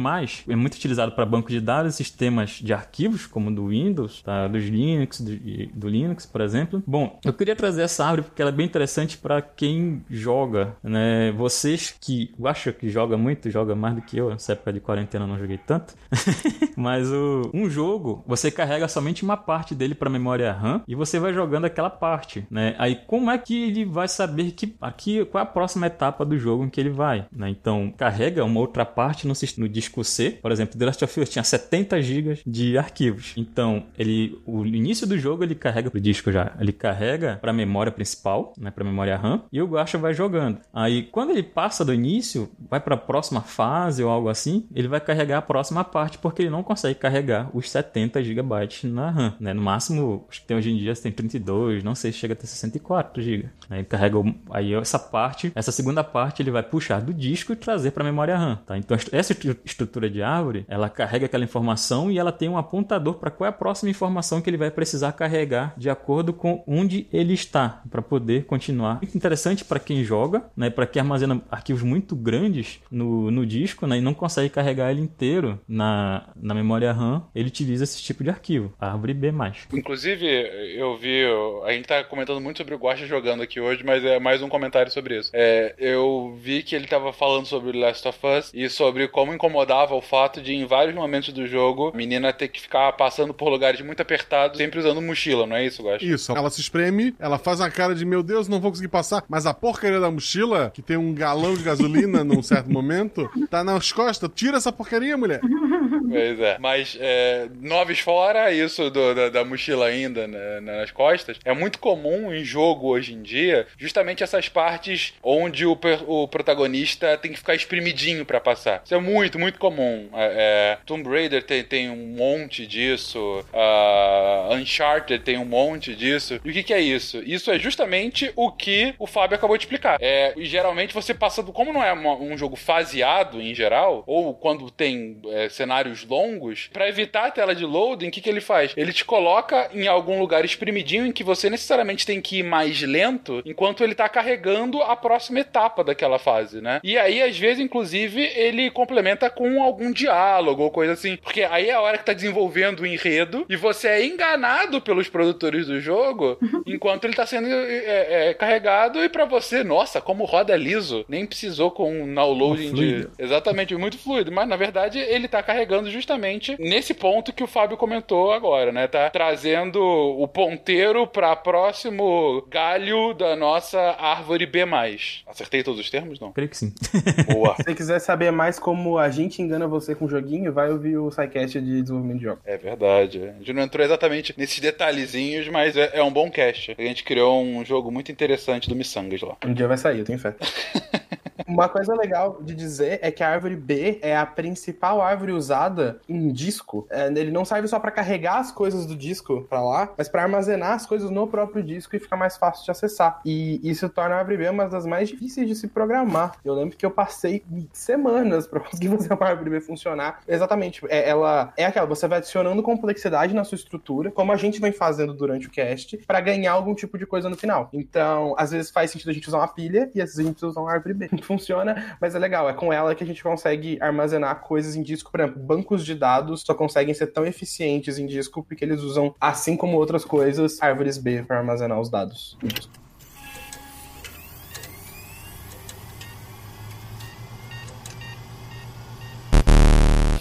É muito utilizado para banco de dados, sistemas de arquivos, como do Windows, tá? dos Linux, do, do Linux, por exemplo. Bom, eu queria trazer essa árvore porque ela é bem interessante para quem joga, né? Vocês que eu acho que joga muito, joga mais do que eu, nessa época de quarentena eu não joguei tanto. *laughs* Mas o, um jogo, você carrega somente uma parte dele para memória RAM e você vai jogando aquela parte, né? Aí como é que ele vai saber que aqui qual é a próxima etapa do jogo em que ele vai, né? Então, carrega uma outra parte no, no disco C, por exemplo, The Last of Us tinha 70 GB de arquivos. Então, ele o início do jogo ele carrega pro disco já, ele carrega para memória principal, né, para memória RAM, e o Guacha vai jogando. Aí, quando ele passa do início, vai para a próxima fase ou algo assim, ele vai carregar a próxima parte porque ele não consegue carregar os 70 GB na RAM, né? No máximo, acho que tem hoje em dia tem 32, não sei se chega até 64 GB. Carrega aí essa parte, essa segunda parte ele vai puxar do disco e trazer para a memória RAM, tá? Então essa estru- estrutura de árvore, ela carrega aquela informação e ela tem um apontador para qual é a próxima informação que ele vai precisar carregar de acordo com onde ele está para poder continuar. Muito interessante para quem joga, né? Para quem armazena arquivos muito grandes no, no disco, né? E não consegue carregar ele inteiro na, na memória RAM, ele utiliza esse tipo de arquivo, árvore B+. Inclusive, eu vi, a gente tá comentando muito sobre o Guacha jogando aqui hoje, mas é mais um comentário sobre isso. É, eu vi que ele tava falando sobre The Last of Us e sobre como incomodava o fato de, em vários momentos do jogo, a menina ter que ficar passando por lugares muito apertados, sempre usando mochila, não é isso, Guacha? Isso, ela se espreme, ela faz uma cara de meu Deus, não vou conseguir passar, mas a porcaria da mochila, que tem um galão de gasolina num certo momento, tá nas costas. Tira essa porcaria, mulher. Pois é. Mas é, noves fora, isso do- da, da mochila ainda né, nas costas, é muito comum em jogo hoje em dia, justamente essas partes onde o, o protagonista tem que ficar espremidinho pra passar. Isso é muito, muito comum. É, é, Tomb Raider tem, tem um monte disso, ah, Uncharted tem um monte disso. E o que, que é isso? Isso é justamente o que o Fábio acabou de explicar. É, geralmente você passa do. Como não é uma- um jogo faseado em geral, ou quando tem é, cenários longos, pra evitar a tela de loading, o que, que ele faz? Ele te coloca em algum lugar espremidinho em que você necessariamente tem que ir mais lento enquanto ele tá carregando a próxima etapa daquela fase, né? E aí, às vezes, inclusive, ele complementa com algum diálogo ou coisa assim. Porque aí é a hora que tá desenvolvendo o enredo e você é enganado pelos produtores do jogo enquanto ele tá sendo é, é, carregado e pra você, nossa, como roda liso. Nem precisou com um downloading de. Exatamente, muito fluido. Mas na verdade ele tá carregando justamente nesse ponto que o Fábio comentou agora, né? Tá trazendo o ponteiro pra próximo galho da nossa árvore B. Acertei todos os termos? Não. Creio que sim. *laughs* Boa. Se você quiser saber mais como a gente engana você com joguinho, vai ouvir o SciCast de desenvolvimento de jogos. É verdade. A gente não entrou exatamente nesses detalhezinhos, mas é, é um bom cast. A gente criou um jogo muito interessante do Missangas lá. Um dia vai sair, eu tenho fé. *laughs* Uma coisa legal de dizer é que a árvore B é a principal árvore usada em disco. É, ele não serve só pra carregar as coisas do disco pra lá, mas pra armazenar as coisas no próprio disco e fica mais fácil de acessar. E isso torna a árvore B uma das mais difíceis de se programar. Eu lembro que eu passei semanas pra conseguir *laughs* fazer uma árvore B funcionar. Exatamente. É, ela é aquela, você vai adicionando complexidade na sua estrutura, como a gente vem fazendo durante o cast, pra ganhar algum tipo de coisa no final. Então, às vezes faz sentido a gente usar uma pilha e às vezes a gente usar uma árvore B. *laughs* Funciona, mas é legal. É com ela que a gente consegue armazenar coisas em disco. Por exemplo, bancos de dados só conseguem ser tão eficientes em disco porque eles usam, assim como outras coisas, árvores B para armazenar os dados em disco.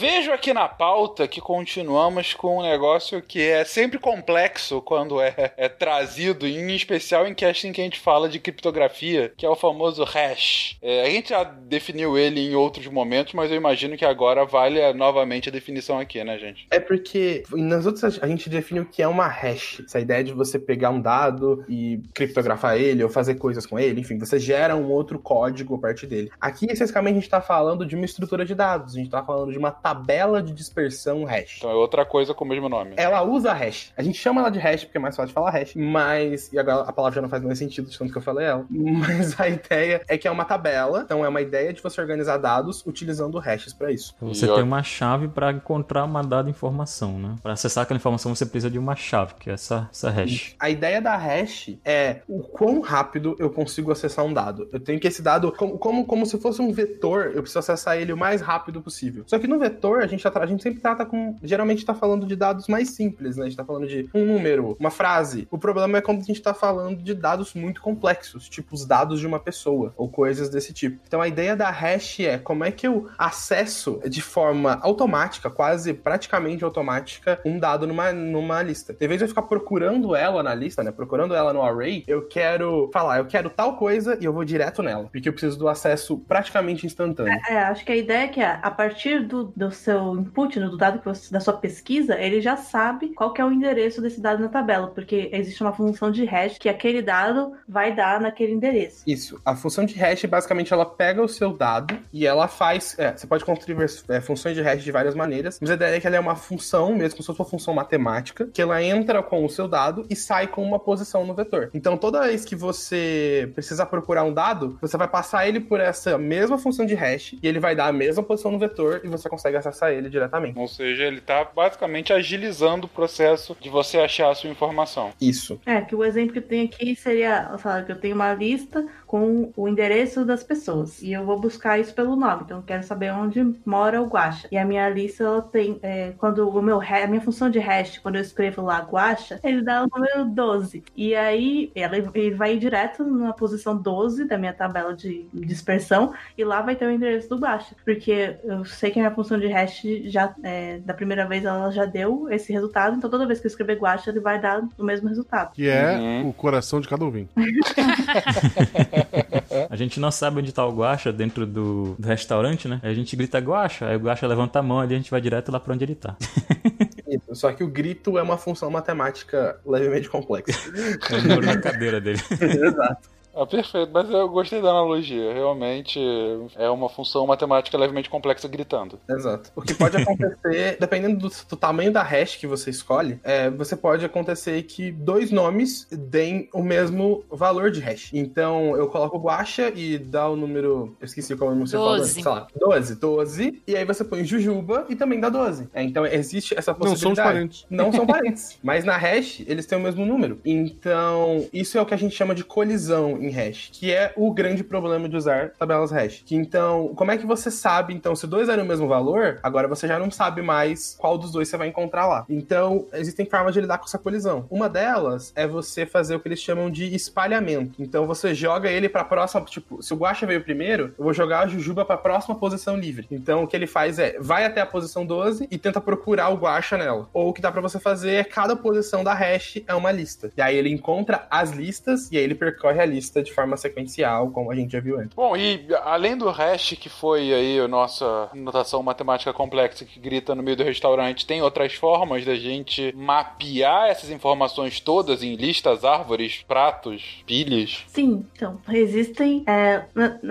Vejo aqui na pauta que continuamos com um negócio que é sempre complexo quando é, *laughs* é trazido, em especial em casting que a gente fala de criptografia, que é o famoso hash. É, a gente já definiu ele em outros momentos, mas eu imagino que agora vale novamente a definição aqui, né, gente? É porque nas outras a gente define o que é uma hash. Essa ideia de você pegar um dado e criptografar ele ou fazer coisas com ele, enfim, você gera um outro código a partir dele. Aqui, especificamente, a gente está falando de uma estrutura de dados, a gente está falando de uma tabela de dispersão hash. Então é outra coisa com o mesmo nome. Ela usa hash. A gente chama ela de hash porque é mais fácil de falar hash, mas. E agora a palavra já não faz mais sentido de tanto que eu falei ela. *laughs* Mas a ideia é que é uma tabela, então é uma ideia de você organizar dados utilizando hashes para isso. Você E tem ó- uma chave para encontrar uma dada informação, né? Para acessar aquela informação você precisa de uma chave, que é essa, essa hash. A ideia da hash é o quão rápido eu consigo acessar um dado. Eu tenho que esse dado, como, como, como se fosse um vetor, eu preciso acessar ele o mais rápido possível. Só que no vetor, a gente, tá- a gente sempre trata com. Geralmente tá falando de dados mais simples, né? A gente tá falando de um número, uma frase. O problema é quando a gente tá falando de dados muito complexos, tipo os dados de uma pessoa, ou coisas desse tipo. Então a ideia da hash é como é que eu acesso de forma automática, quase praticamente automática, um dado numa, numa lista. Em vez de eu ficar procurando ela na lista, né? Procurando ela no array, eu quero falar, eu quero tal coisa e eu vou direto nela. Porque eu preciso do acesso praticamente instantâneo. É, acho que a ideia é que a a partir do, do seu input, do dado você, da sua pesquisa, ele já sabe qual é o endereço desse dado na tabela, porque existe uma função de hash que aquele dado vai dar naquele endereço. Isso. A função de hash, basicamente, ela pega o seu dado e ela faz. é, você pode construir é, funções de hash de várias maneiras, mas a ideia é que ela é uma função, mesmo se fosse uma função matemática, que ela entra com o seu dado e sai com uma posição no vetor. Então, toda vez que você precisar procurar um dado, você vai passar ele por essa mesma função de hash e ele vai dar a mesma posição no vetor e você consegue acessar ele diretamente. Ou seja, ele tá basicamente agilizando o processo de você achar a sua informação. Isso. É, que o exemplo que eu tenho aqui seria, sei lá, que eu tenho uma lista com o endereço das pessoas e eu vou buscar isso pelo nome. Então eu quero saber onde mora o Guaxa. E a minha lista ela tem, é, quando o meu a minha função de hash, quando eu escrevo lá Guaxa, ele dá o número 12. E aí ela, ele vai direto na posição 12 da minha tabela de dispersão e lá vai ter o endereço do Guaxa. Porque eu sei que a minha função de hash já, é, da primeira vez ela já deu esse resultado, então toda vez que eu escrever Guaxa ele vai dar o mesmo resultado. Que é Uhum. o coração de cada ouvinte. *laughs* a gente não sabe onde tá o Guaxa dentro do, do restaurante, né? Aí a gente grita Guaxa, aí o Guaxa levanta a mão e a gente vai direto lá pra onde ele tá. Só que o grito é uma função matemática levemente complexa. É o na cadeira dele. *laughs* Exato. Ah, perfeito, mas eu gostei da analogia. Realmente é uma função matemática levemente complexa gritando. Exato. O que pode acontecer, *laughs* dependendo do, do tamanho da hash que você escolhe, é, você pode acontecer que dois nomes deem o mesmo valor de hash. Então, eu coloco guacha e dá o número. Eu esqueci qual número você falou. Doze. Sei lá, 12. 12. E aí você põe jujuba e também dá 12. É, então, existe essa Não possibilidade. são os parentes. Não são *laughs* parentes. Mas na hash, eles têm o mesmo número. Então, isso é o que a gente chama de colisão em hash, que é o grande problema de usar tabelas hash. Que então, como é que você sabe, então, se dois eram o mesmo valor, agora você já não sabe mais qual dos dois você vai encontrar lá. Então, existem formas de lidar com essa colisão. Uma delas é você fazer o que eles chamam de espalhamento. Então, você joga ele pra próxima, tipo, se o Guacha veio primeiro, eu vou jogar a Jujuba pra próxima posição livre. Então, o que ele faz é, vai até a posição 12 e tenta procurar o Guacha nela. Ou o que dá pra você fazer é, cada posição da hash é uma lista. E aí ele encontra as listas e aí ele percorre a lista de forma sequencial, como a gente já viu antes. Bom, e além do hash, que foi aí a nossa notação matemática complexa que grita no meio do restaurante, tem outras formas da gente mapear essas informações todas em listas, árvores, pratos, pilhas? Sim, então, existem. é,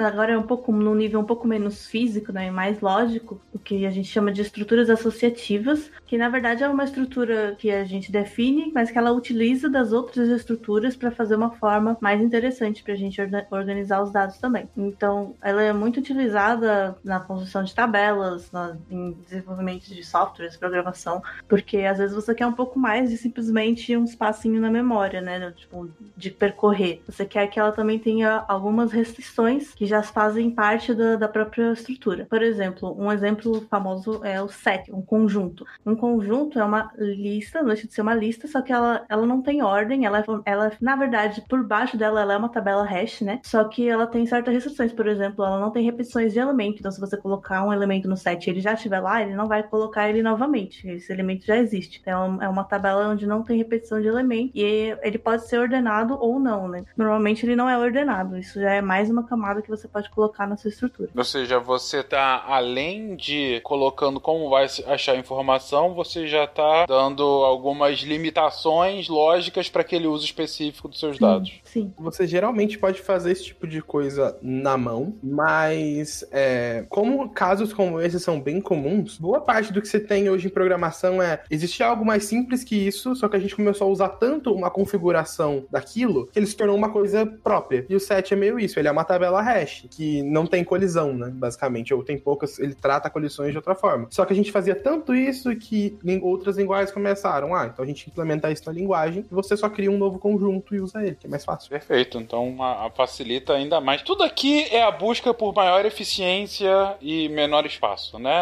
agora é um pouco num nível um pouco menos físico, né? e Mais lógico, o que a gente chama de estruturas associativas, que na verdade é uma estrutura que a gente define, mas que ela utiliza das outras estruturas para fazer uma forma mais interessante para a gente orga- organizar os dados também. Então, ela é muito utilizada na construção de tabelas, na- em desenvolvimento de softwares, programação, porque às vezes você quer um pouco mais de simplesmente um espacinho na memória, né? Tipo, de percorrer. Você quer que ela também tenha algumas restrições que já fazem parte da, da própria estrutura. Por exemplo, um exemplo famoso é o set, um conjunto. Um conjunto é uma lista, não deixa de ser uma lista, só que ela, ela não tem ordem, ela, é- ela, na verdade, por baixo dela, ela é uma tabela hash, né? Só que ela tem certas restrições, por exemplo, ela não tem repetições de elemento, então se você colocar um elemento no set e ele já estiver lá, ele não vai colocar ele novamente, esse elemento já existe. Então é uma tabela onde não tem repetição de elemento e ele pode ser ordenado ou não, né? Normalmente ele não é ordenado, isso já é mais uma camada que você pode colocar na sua estrutura. Ou seja, você tá além de colocando como vai se achar a informação, você já tá dando algumas limitações lógicas para aquele uso específico dos seus dados. Sim. Você geralmente pode fazer esse tipo de coisa na mão, mas é, como casos como esse são bem comuns, boa parte do que você tem hoje em programação é existe algo mais simples que isso, só que a gente começou a usar tanto uma configuração daquilo que ele se tornou uma coisa própria. E o set é meio isso, ele é uma tabela hash que não tem colisão, né, basicamente, ou tem poucas, ele trata colisões de outra forma. Só que a gente fazia tanto isso que outras linguagens começaram, ah, então a gente implementa isso na linguagem e você só cria um novo conjunto e usa ele, que é mais fácil. Perfeito, então a- a facilita ainda mais. Tudo aqui é a busca por maior eficiência e menor espaço, né?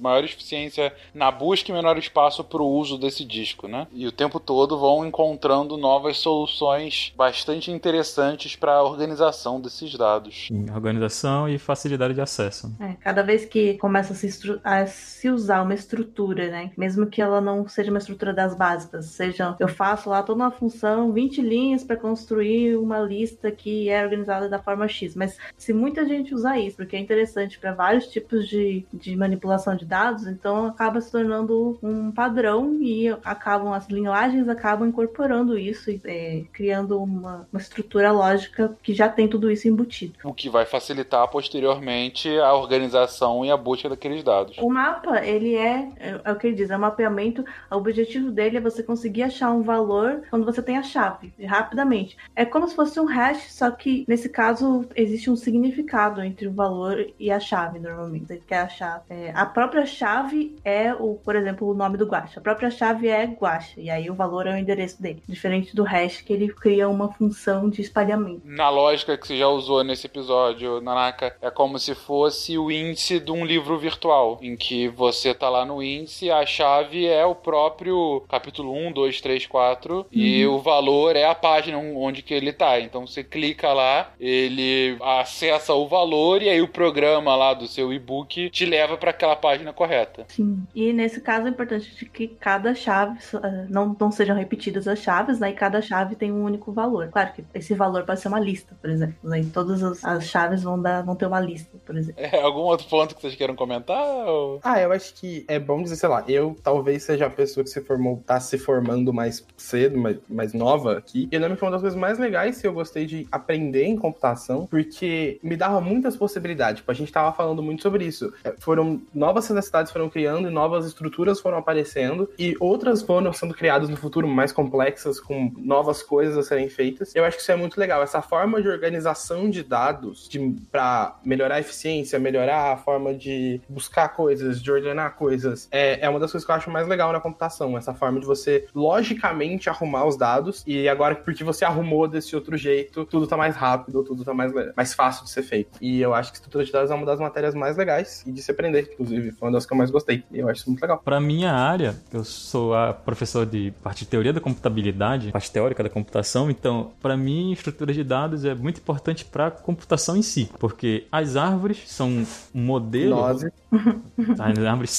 Maior eficiência na busca e menor espaço para o uso desse disco, né? E o tempo todo vão encontrando novas soluções bastante interessantes para a organização desses dados. Em organização e facilidade de acesso. É, cada vez que começa a se, a se usar uma estrutura, né? Mesmo que ela não seja uma estrutura das básicas, seja eu faço lá toda uma função, 20 linhas para construir uma lista que é organizada da forma X. Mas se muita gente usar isso, porque é interessante para vários tipos de, de manipulação de dados, então acaba se tornando um padrão e acabam as linguagens acabam incorporando isso e é, criando uma, uma estrutura lógica que já tem tudo isso embutido. O que vai facilitar posteriormente a organização e a busca daqueles dados. O mapa, ele é, é, é o que ele diz, é um mapeamento. O objetivo dele é você conseguir achar um valor quando você tem a chave, rapidamente. É como se fosse um hash, só que nesse caso existe um significado entre o valor e a chave, normalmente. Ele quer achar. é, a própria chave é, o, por exemplo, o nome do guacha. A própria chave é guacha, e aí o valor é o endereço dele. Diferente do hash, que ele cria uma função de espalhamento. Na lógica que você já usou nesse episódio, Nanaka, é como se fosse o índice de um livro virtual, em que você tá lá no índice, a chave é o próprio capítulo 1, 2, 3, 4, e o valor é a página onde que ele tá. Então, Você clica lá, ele acessa o valor e aí o programa lá do seu e-book te leva para aquela página correta. Sim. E nesse caso é importante que cada chave uh, não, não sejam repetidas as chaves, né? E cada chave tem um único valor. Claro que esse valor pode ser uma lista, por exemplo. Né? Todas as, as, chaves vão, dar, vão ter uma lista, por exemplo. É, algum outro ponto que vocês queiram comentar? Ou... Ah, eu acho que é bom dizer, sei lá, eu talvez seja a pessoa que se formou, tá se formando mais cedo, mais, mais nova aqui. E eu lembro que uma das coisas mais legais que eu gostei de aprender em computação, porque me dava muitas possibilidades. Tipo, a gente tava falando muito sobre isso. É, foram novas necessidades foram criando novas estruturas foram aparecendo e outras foram sendo criadas no futuro mais complexas com novas coisas a serem feitas. Eu acho que isso é muito legal. Essa forma de organização de dados para melhorar a eficiência, melhorar a forma de buscar coisas, de ordenar coisas, é, é uma das coisas que eu acho mais legal na computação. Essa forma de você logicamente arrumar os dados e agora porque você arrumou desse outro jeito, tudo tá mais rápido, tudo tá mais, mais fácil de ser feito. E eu acho que estrutura de dados é uma das matérias mais legais e de se aprender, inclusive. Foi uma das que eu mais gostei. E eu acho isso muito legal. Para minha área, eu sou a professor de parte de teoria da computabilidade, parte teórica da computação, então, para mim, estrutura de dados é muito importante para a computação em si, porque as árvores são um modelo. Nozes. *laughs* As árvores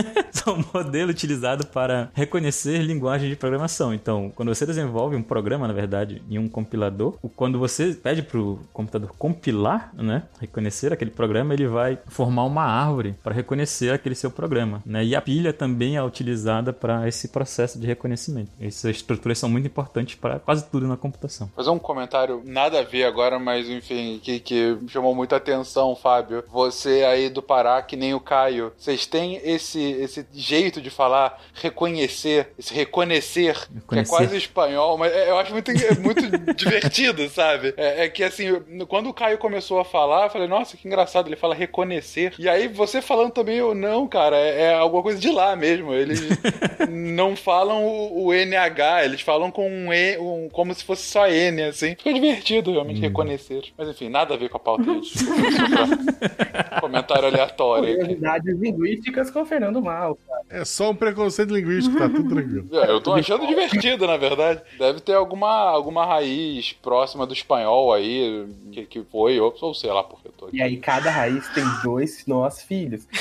*laughs* são um modelo utilizado para reconhecer linguagem de programação. Então, quando você desenvolve um programa, na verdade, em um compilador, quando você pede para o computador compilar, né, reconhecer aquele programa, ele vai formar uma árvore para reconhecer aquele seu programa, né? E a pilha também é utilizada para esse processo de reconhecimento. Essas estruturas são muito importantes para quase tudo na computação. Fazer um comentário nada a ver agora, mas enfim, que, que chamou muita atenção, Fábio. Você aí do Pará, que nem o Caio, vocês têm esse, esse jeito de falar reconhecer, esse reconhecer, reconhecer. que é quase espanhol, mas eu acho muito, muito *laughs* divertido, sabe? É, é, que assim, quando o Caio começou a falar, eu falei, nossa, que engraçado, ele fala reconhecer. E aí você falando também, eu, não, cara, é, é alguma coisa de lá mesmo. Eles *laughs* não falam o, o, NH, eles falam com um E, um, como se fosse só N, assim. Fica divertido realmente hum. reconhecer. Mas enfim, nada a ver com a pauta de *laughs* comentário aleatório. Curiosidades linguísticas com o Fernando Mal, cara. É só um preconceito linguístico, tá tudo tranquilo. É, eu tô achando divertido, na verdade. Deve ter alguma, alguma raiz próxima do espanhol aí, que, que foi, ou, ou sei lá porque eu tô aqui. E aí cada raiz tem dois nós filhos. *laughs*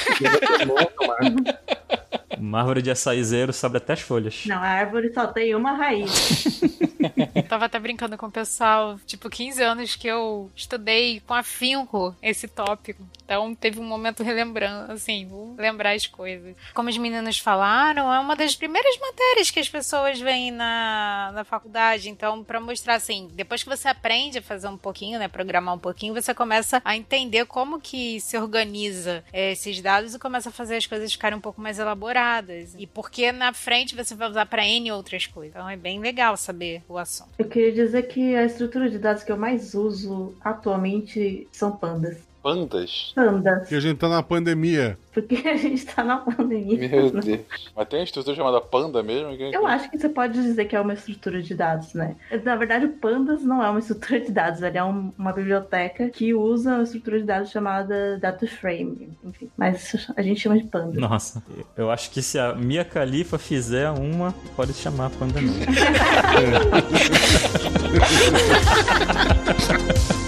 Uma árvore de açaizeiro sobe até as folhas. Não, a árvore só tem uma raiz. *laughs* Tava até brincando com o pessoal, tipo, 15 anos que eu estudei com afinco esse tópico. Então teve um momento relembrando, assim, vou lembrar as coisas. Como os meninos falaram, é uma das primeiras matérias que as pessoas veem na, na faculdade. Então, para mostrar assim, depois que você aprende a fazer um pouquinho, né, programar um pouquinho, você começa a entender como que se organiza é, esses dados e começa a fazer as coisas ficarem um pouco mais elaboradas. E porque na frente você vai usar para N outras coisas. Então é bem legal saber o assunto. Eu queria dizer que a estrutura de dados que eu mais uso atualmente são pandas. Pandas? Pandas. Porque a gente tá na pandemia. Porque a gente tá na pandemia. Meu Deus. Mas tem uma estrutura chamada Panda mesmo? Eu acho que você pode dizer que é uma estrutura de dados, né? Na verdade, o Pandas não é uma estrutura de dados, ele é um, uma biblioteca que usa uma estrutura de dados chamada Data Frame. Enfim, mas a gente chama de Panda. Nossa, eu acho que se a Mia Khalifa fizer uma, pode chamar Panda mesmo. *laughs* *laughs*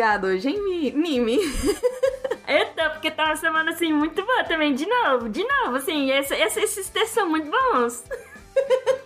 empolgado hoje, hein, Mimi? *laughs* Eita, porque tá uma semana assim muito boa também. De novo, de novo, assim, esse, esses textos são muito bons. *laughs*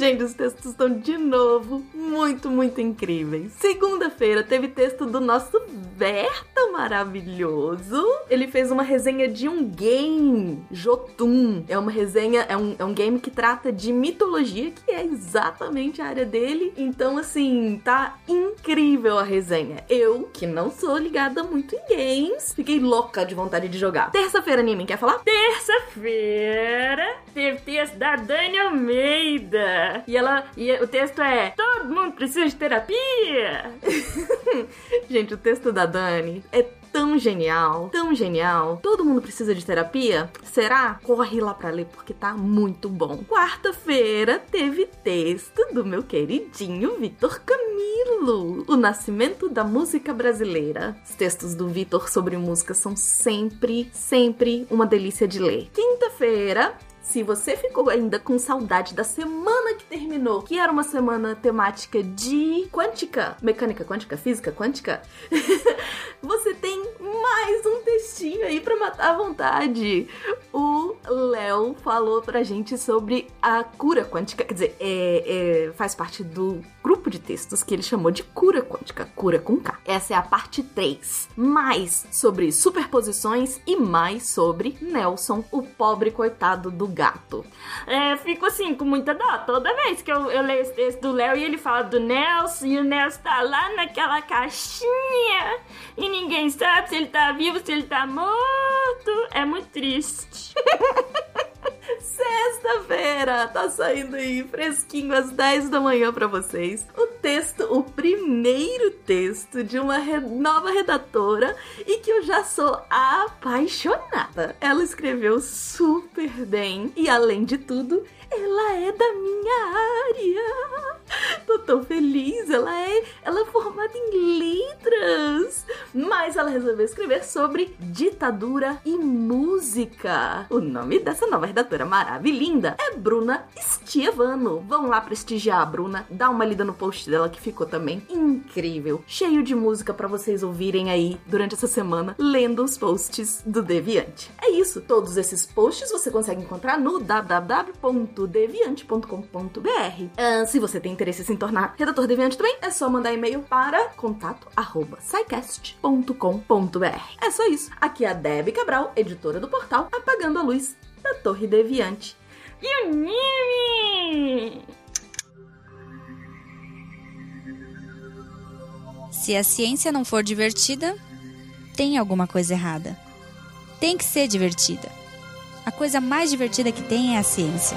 Gente, os textos estão de novo muito, muito incríveis. Segunda-feira teve texto do nosso Berta maravilhoso. Ele fez uma resenha de um game, Jotun. É uma resenha, é um, é um game que trata de mitologia, que é exatamente a área dele. Então, assim, tá incrível a resenha. Eu, que não sou ligada muito em games, fiquei louca de vontade de jogar. Terça-feira, Nimin, quer falar? Terça-feira teve texto da Dani Almeida. E ela. E o texto é. Todo mundo precisa de terapia. *laughs* Gente, o texto da Dani é tão genial, tão genial. Todo mundo precisa de terapia? Será? Corre lá pra ler porque tá muito bom. Quarta-feira teve texto do meu queridinho Vitor Camilo, O Nascimento da Música Brasileira. Os textos do Vitor sobre música são sempre, sempre uma delícia de ler. Quinta-feira se você ficou ainda com saudade da semana que terminou, que era uma semana temática de quântica, mecânica quântica, física quântica, *laughs* você tem mais um textinho aí pra matar a vontade. O Léo falou pra gente sobre a cura quântica, quer dizer, é, é, faz parte do grupo de textos que ele chamou de cura quântica, cura com K. Essa é a parte 3. Mais sobre superposições e mais sobre Nelson, o pobre coitado do gato. É, fico assim, com muita dó. Toda vez que eu, eu leio esse texto do Léo e ele fala do Nelson, e o Nelson tá lá naquela caixinha e ninguém sabe se ele tá vivo, se ele tá morto. É muito triste. *laughs* Sexta-feira, tá saindo aí fresquinho às 10 da manhã pra vocês. O texto, o primeiro texto de uma re- nova redatora e que eu já sou apaixonada. Ela escreveu super bem e, além de tudo, ela é da minha área. Tô tão feliz, ela é, ela é formada em letras, mas ela resolveu escrever sobre ditadura e música. O nome dessa nova redatora maravilhinda é Bruna Stievano. Vão lá prestigiar a Bruna, dá uma lida no post dela que ficou também incrível, cheio de música pra vocês ouvirem aí durante essa semana, lendo os posts do Deviante. É isso, todos esses posts você consegue encontrar no www.deviante.com.br. Ah, se você tem interesse em se tornar redator deviante também, é só mandar e-mail para contato@scicast.com.br. É só isso. Aqui é a Debbie Cabral, editora do portal Apagando a Luz da Torre Deviante. E o Nimi? Se a ciência não for divertida, tem alguma coisa errada. Tem que ser divertida. A coisa mais divertida que tem é a ciência.